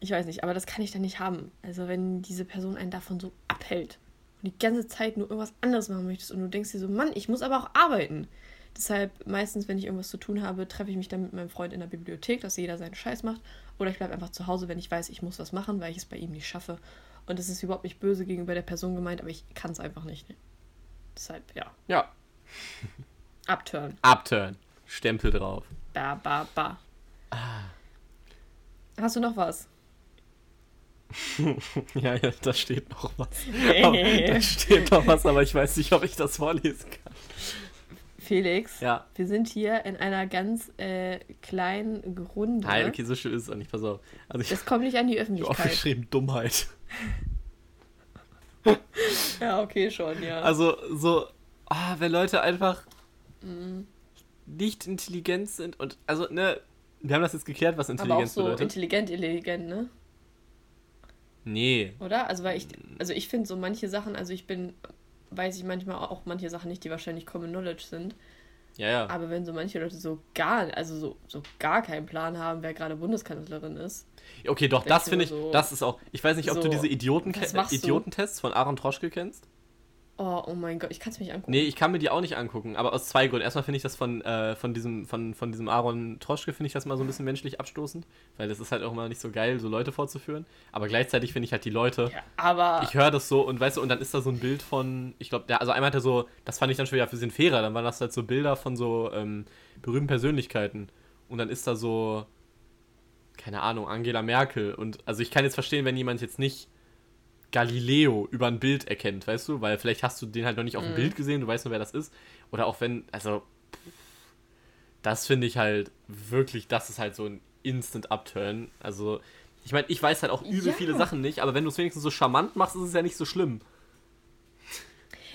ich weiß nicht, aber das kann ich dann nicht haben. Also wenn diese Person einen davon so abhält und die ganze Zeit nur irgendwas anderes machen möchtest und du denkst dir so, Mann, ich muss aber auch arbeiten. Deshalb meistens, wenn ich irgendwas zu tun habe, treffe ich mich dann mit meinem Freund in der Bibliothek, dass jeder seinen Scheiß macht. Oder ich bleibe einfach zu Hause, wenn ich weiß, ich muss was machen, weil ich es bei ihm nicht schaffe. Und das ist überhaupt nicht böse gegenüber der Person gemeint, aber ich kann es einfach nicht. Deshalb, ja. Ja. Upturn. Upturn. Stempel drauf. Ba, ba, ba. Hast du noch was? ja, ja, da steht noch was. Aber, da steht noch was, aber ich weiß nicht, ob ich das vorlesen kann. Felix, Ja. wir sind hier in einer ganz äh, kleinen Runde. Nein, okay, so schön ist es auch nicht, pass auf. Also ich Das kommt nicht an die habe Öffentlichkeit. aufgeschrieben, Dummheit. Ja, okay, schon, ja. Also so, ah, wenn Leute einfach Mhm. nicht intelligent sind und, also, ne, wir haben das jetzt geklärt, was aber auch Intelligenz so bedeutet. intelligent, intelligent, ne? nee. Oder? Also, weil ich, also ich finde so manche Sachen, also ich bin, weiß ich manchmal auch manche Sachen nicht, die wahrscheinlich Common Knowledge sind. Ja, ja. Aber wenn so manche Leute so gar, also so, so gar keinen Plan haben, wer gerade Bundeskanzlerin ist. Okay, doch, das finde ich, so- das ist auch, ich weiß nicht, ob du so, diese Idioten du? Idiotentests von Aaron Troschke kennst. Oh, oh mein Gott, ich kann es mir nicht angucken. Nee, ich kann mir die auch nicht angucken, aber aus zwei Gründen. Erstmal finde ich das von, äh, von, diesem, von, von diesem Aaron Troschke, finde ich das mal so ein bisschen menschlich abstoßend, weil das ist halt auch mal nicht so geil, so Leute vorzuführen. Aber gleichzeitig finde ich halt die Leute, Ja, aber ich höre das so und weißt du, und dann ist da so ein Bild von, ich glaube, der, also einmal hat er so, das fand ich dann schon wieder ein bisschen fairer, dann waren das halt so Bilder von so ähm, berühmten Persönlichkeiten. Und dann ist da so, keine Ahnung, Angela Merkel. Und also ich kann jetzt verstehen, wenn jemand jetzt nicht Galileo über ein Bild erkennt, weißt du, weil vielleicht hast du den halt noch nicht auf dem Mhm. Bild gesehen, du weißt nur, wer das ist. Oder auch wenn, also, das finde ich halt wirklich, das ist halt so ein Instant Upturn. Also, ich meine, ich weiß halt auch übel Ja. viele Sachen nicht, aber wenn du es wenigstens so charmant machst, ist es ja nicht so schlimm.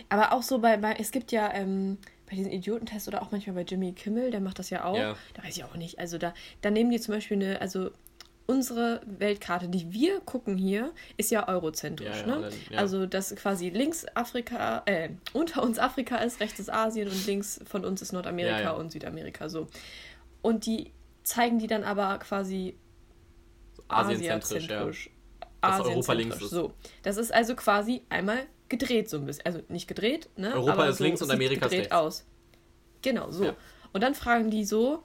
Aber auch so bei, bei es gibt ja ähm, bei diesen Idiotentests oder auch manchmal bei Jimmy Kimmel, der macht das ja auch. Ja. Da weiß ich auch nicht. Also da, da nehmen die zum Beispiel eine, also unsere Weltkarte, die wir gucken hier, ist ja eurozentrisch. Ja, ja, ne? ja. Also dass quasi links Afrika, äh, unter uns Afrika ist, rechts ist Asien und links von uns ist Nordamerika und Südamerika so. Und die zeigen die dann aber quasi Asienzentrisch, ja. asiazentrisch. Dass Europa Asienzentrisch, links ist. So. Das ist also quasi einmal gedreht so ein bisschen. Also nicht gedreht, ne? Europa aber ist so, links und Amerika ist rechts. aus. Genau, so. Und dann fragen die so,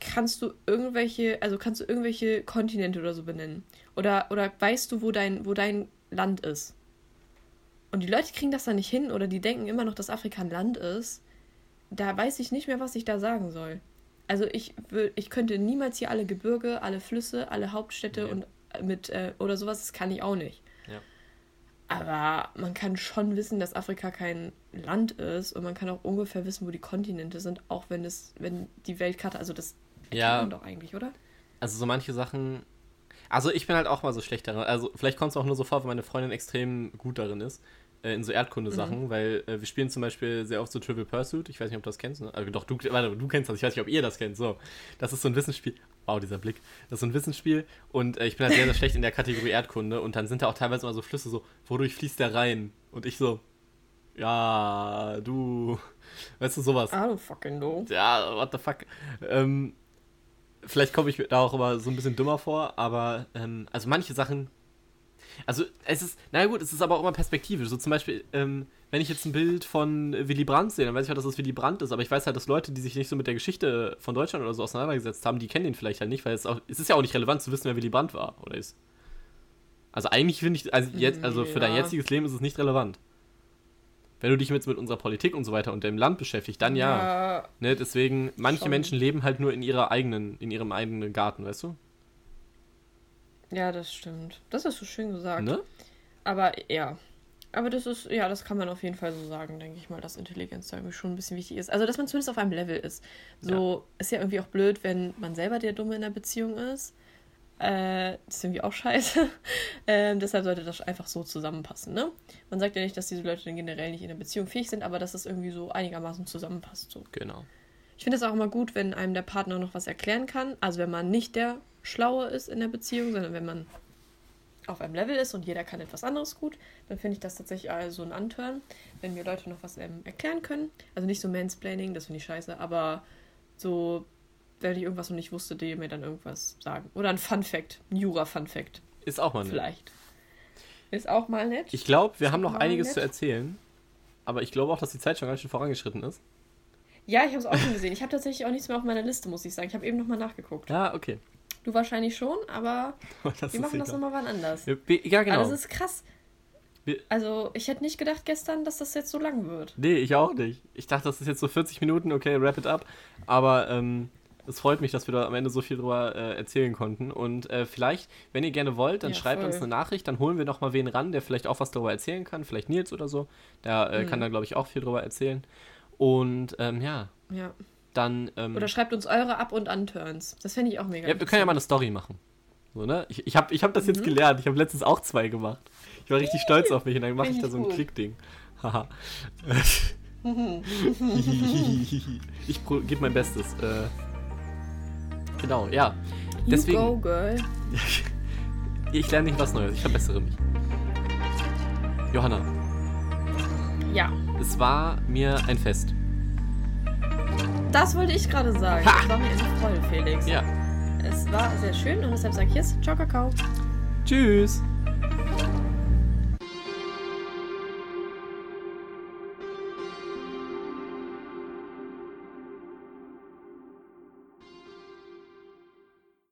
kannst du irgendwelche, also kannst du irgendwelche Kontinente oder so benennen? Oder, oder weißt du, wo dein, wo dein Land ist? Und die Leute kriegen das dann nicht hin oder die denken immer noch, dass Afrika ein Land ist. Da weiß ich nicht mehr, was ich da sagen soll. Also ich, ich könnte niemals hier alle Gebirge, alle Flüsse, alle Hauptstädte Nee. und äh, mit äh, oder sowas, das kann ich auch nicht. Ja. Aber man kann schon wissen, dass Afrika kein Land ist und man kann auch ungefähr wissen, wo die Kontinente sind, auch wenn es, wenn die Weltkarte, also das Ja. doch eigentlich, oder? also so manche Sachen. Also ich bin halt auch mal so schlecht darin. Also vielleicht kommt es auch nur so vor, wenn meine Freundin extrem gut darin ist. Äh, in so Erdkunde-Sachen, mhm. weil äh, wir spielen zum Beispiel sehr oft so Trivial Pursuit. Ich weiß nicht, ob du das kennst. Ne? Also doch, du, warte, du kennst das. Ich weiß nicht, ob ihr das kennt. So, das ist so ein Wissensspiel. Wow, dieser Blick. Das ist so ein Wissensspiel. Und äh, ich bin halt sehr, sehr schlecht in der Kategorie Erdkunde. Und dann sind da auch teilweise immer so Flüsse so, wodurch fließt der rein? Und ich so, ja, du. Weißt du, sowas. Ah, du fucking do. Ja, what the fuck. Ähm, vielleicht komme ich da auch immer so ein bisschen dümmer vor, aber ähm, also manche Sachen. Also es ist, na gut, es ist aber auch immer perspektivisch. So zum Beispiel, ähm, wenn ich jetzt ein Bild von Willy Brandt sehe, dann weiß ich halt, dass es Willy Brandt ist, aber ich weiß halt, dass Leute, die sich nicht so mit der Geschichte von Deutschland oder so auseinandergesetzt haben, die kennen den vielleicht halt nicht, weil es, auch, es ist ja auch nicht relevant zu wissen, wer Willy Brandt war, oder ist. Also eigentlich finde ich, also, jetzt, also für ja. dein jetziges Leben ist es nicht relevant. Wenn du dich jetzt mit unserer Politik und so weiter und dem Land beschäftigst, dann ja. ja ne, deswegen, manche schon. Menschen leben halt nur in ihrer eigenen, in ihrem eigenen Garten, weißt du? Ja, das stimmt. Das hast du schön gesagt. Ne? Aber ja. Aber das ist, ja, das kann man auf jeden Fall so sagen, denke ich mal, dass Intelligenz da irgendwie schon ein bisschen wichtig ist. Also, dass man zumindest auf einem Level ist. So ja. ist ja irgendwie auch blöd, wenn man selber der Dumme in der Beziehung ist. Äh, das ist irgendwie auch scheiße. ähm, deshalb sollte das einfach so zusammenpassen, ne? Man sagt ja nicht, dass diese Leute dann generell nicht in der Beziehung fähig sind, aber dass es irgendwie so einigermaßen zusammenpasst. So. Genau. Ich finde es auch immer gut, wenn einem der Partner noch was erklären kann. Also wenn man nicht der Schlaue ist in der Beziehung, sondern wenn man auf einem Level ist und jeder kann etwas anderes gut, dann finde ich das tatsächlich so ein Antören, wenn mir Leute noch was ähm, erklären können. Also nicht so Mansplaining, das finde ich scheiße, aber so wenn ich irgendwas noch nicht wusste, die mir dann irgendwas sagen. Oder ein Fun Fact, ein Jura-Fun Fact. Ist auch mal nett. Vielleicht. Ist auch mal nett. Ich glaube, wir ist haben noch einiges nett. zu erzählen. Aber ich glaube auch, dass die Zeit schon ganz schön vorangeschritten ist. Ja, ich habe es auch schon gesehen. Ich habe tatsächlich auch nichts mehr auf meiner Liste, muss ich sagen. Ich habe eben nochmal nachgeguckt. Ja, okay. Du wahrscheinlich schon, aber wir machen das nochmal wann anders. Ja, genau. Aber das ist krass. Also, ich hätte nicht gedacht gestern, dass das jetzt so lang wird. Nee, ich auch nicht. Ich dachte, das ist jetzt so 40 Minuten, okay, wrap it up. Aber ähm, es freut mich, dass wir da am Ende so viel drüber äh, erzählen konnten. Und äh, vielleicht, wenn ihr gerne wollt, dann ja, schreibt voll. uns eine Nachricht, dann holen wir noch mal wen ran, der vielleicht auch was darüber erzählen kann. Vielleicht Nils oder so. Der äh, mhm. kann da, glaube ich, auch viel drüber erzählen. Und ähm, ja. Ja. Dann, ähm, oder schreibt uns eure Up- und An-Turns. Das fände ich auch mega. Ja, wir können ja mal eine Story machen. So, ne? Ich, ich habe ich hab das mhm. jetzt gelernt. Ich habe letztens auch zwei gemacht. Ich war richtig stolz auf mich und dann mache ich da so ein Klickding. Haha. ich gebe mein Bestes. Äh, Genau, ja. Deswegen, you go, girl. ich lerne nicht was Neues, ich verbessere mich. Johanna. Ja. Es war mir ein Fest. Das wollte ich gerade sagen. Ha! Es war mir eine Freude, Felix. Ja. Es war sehr schön und deshalb sage ich jetzt Ciao, Kakao. Tschüss.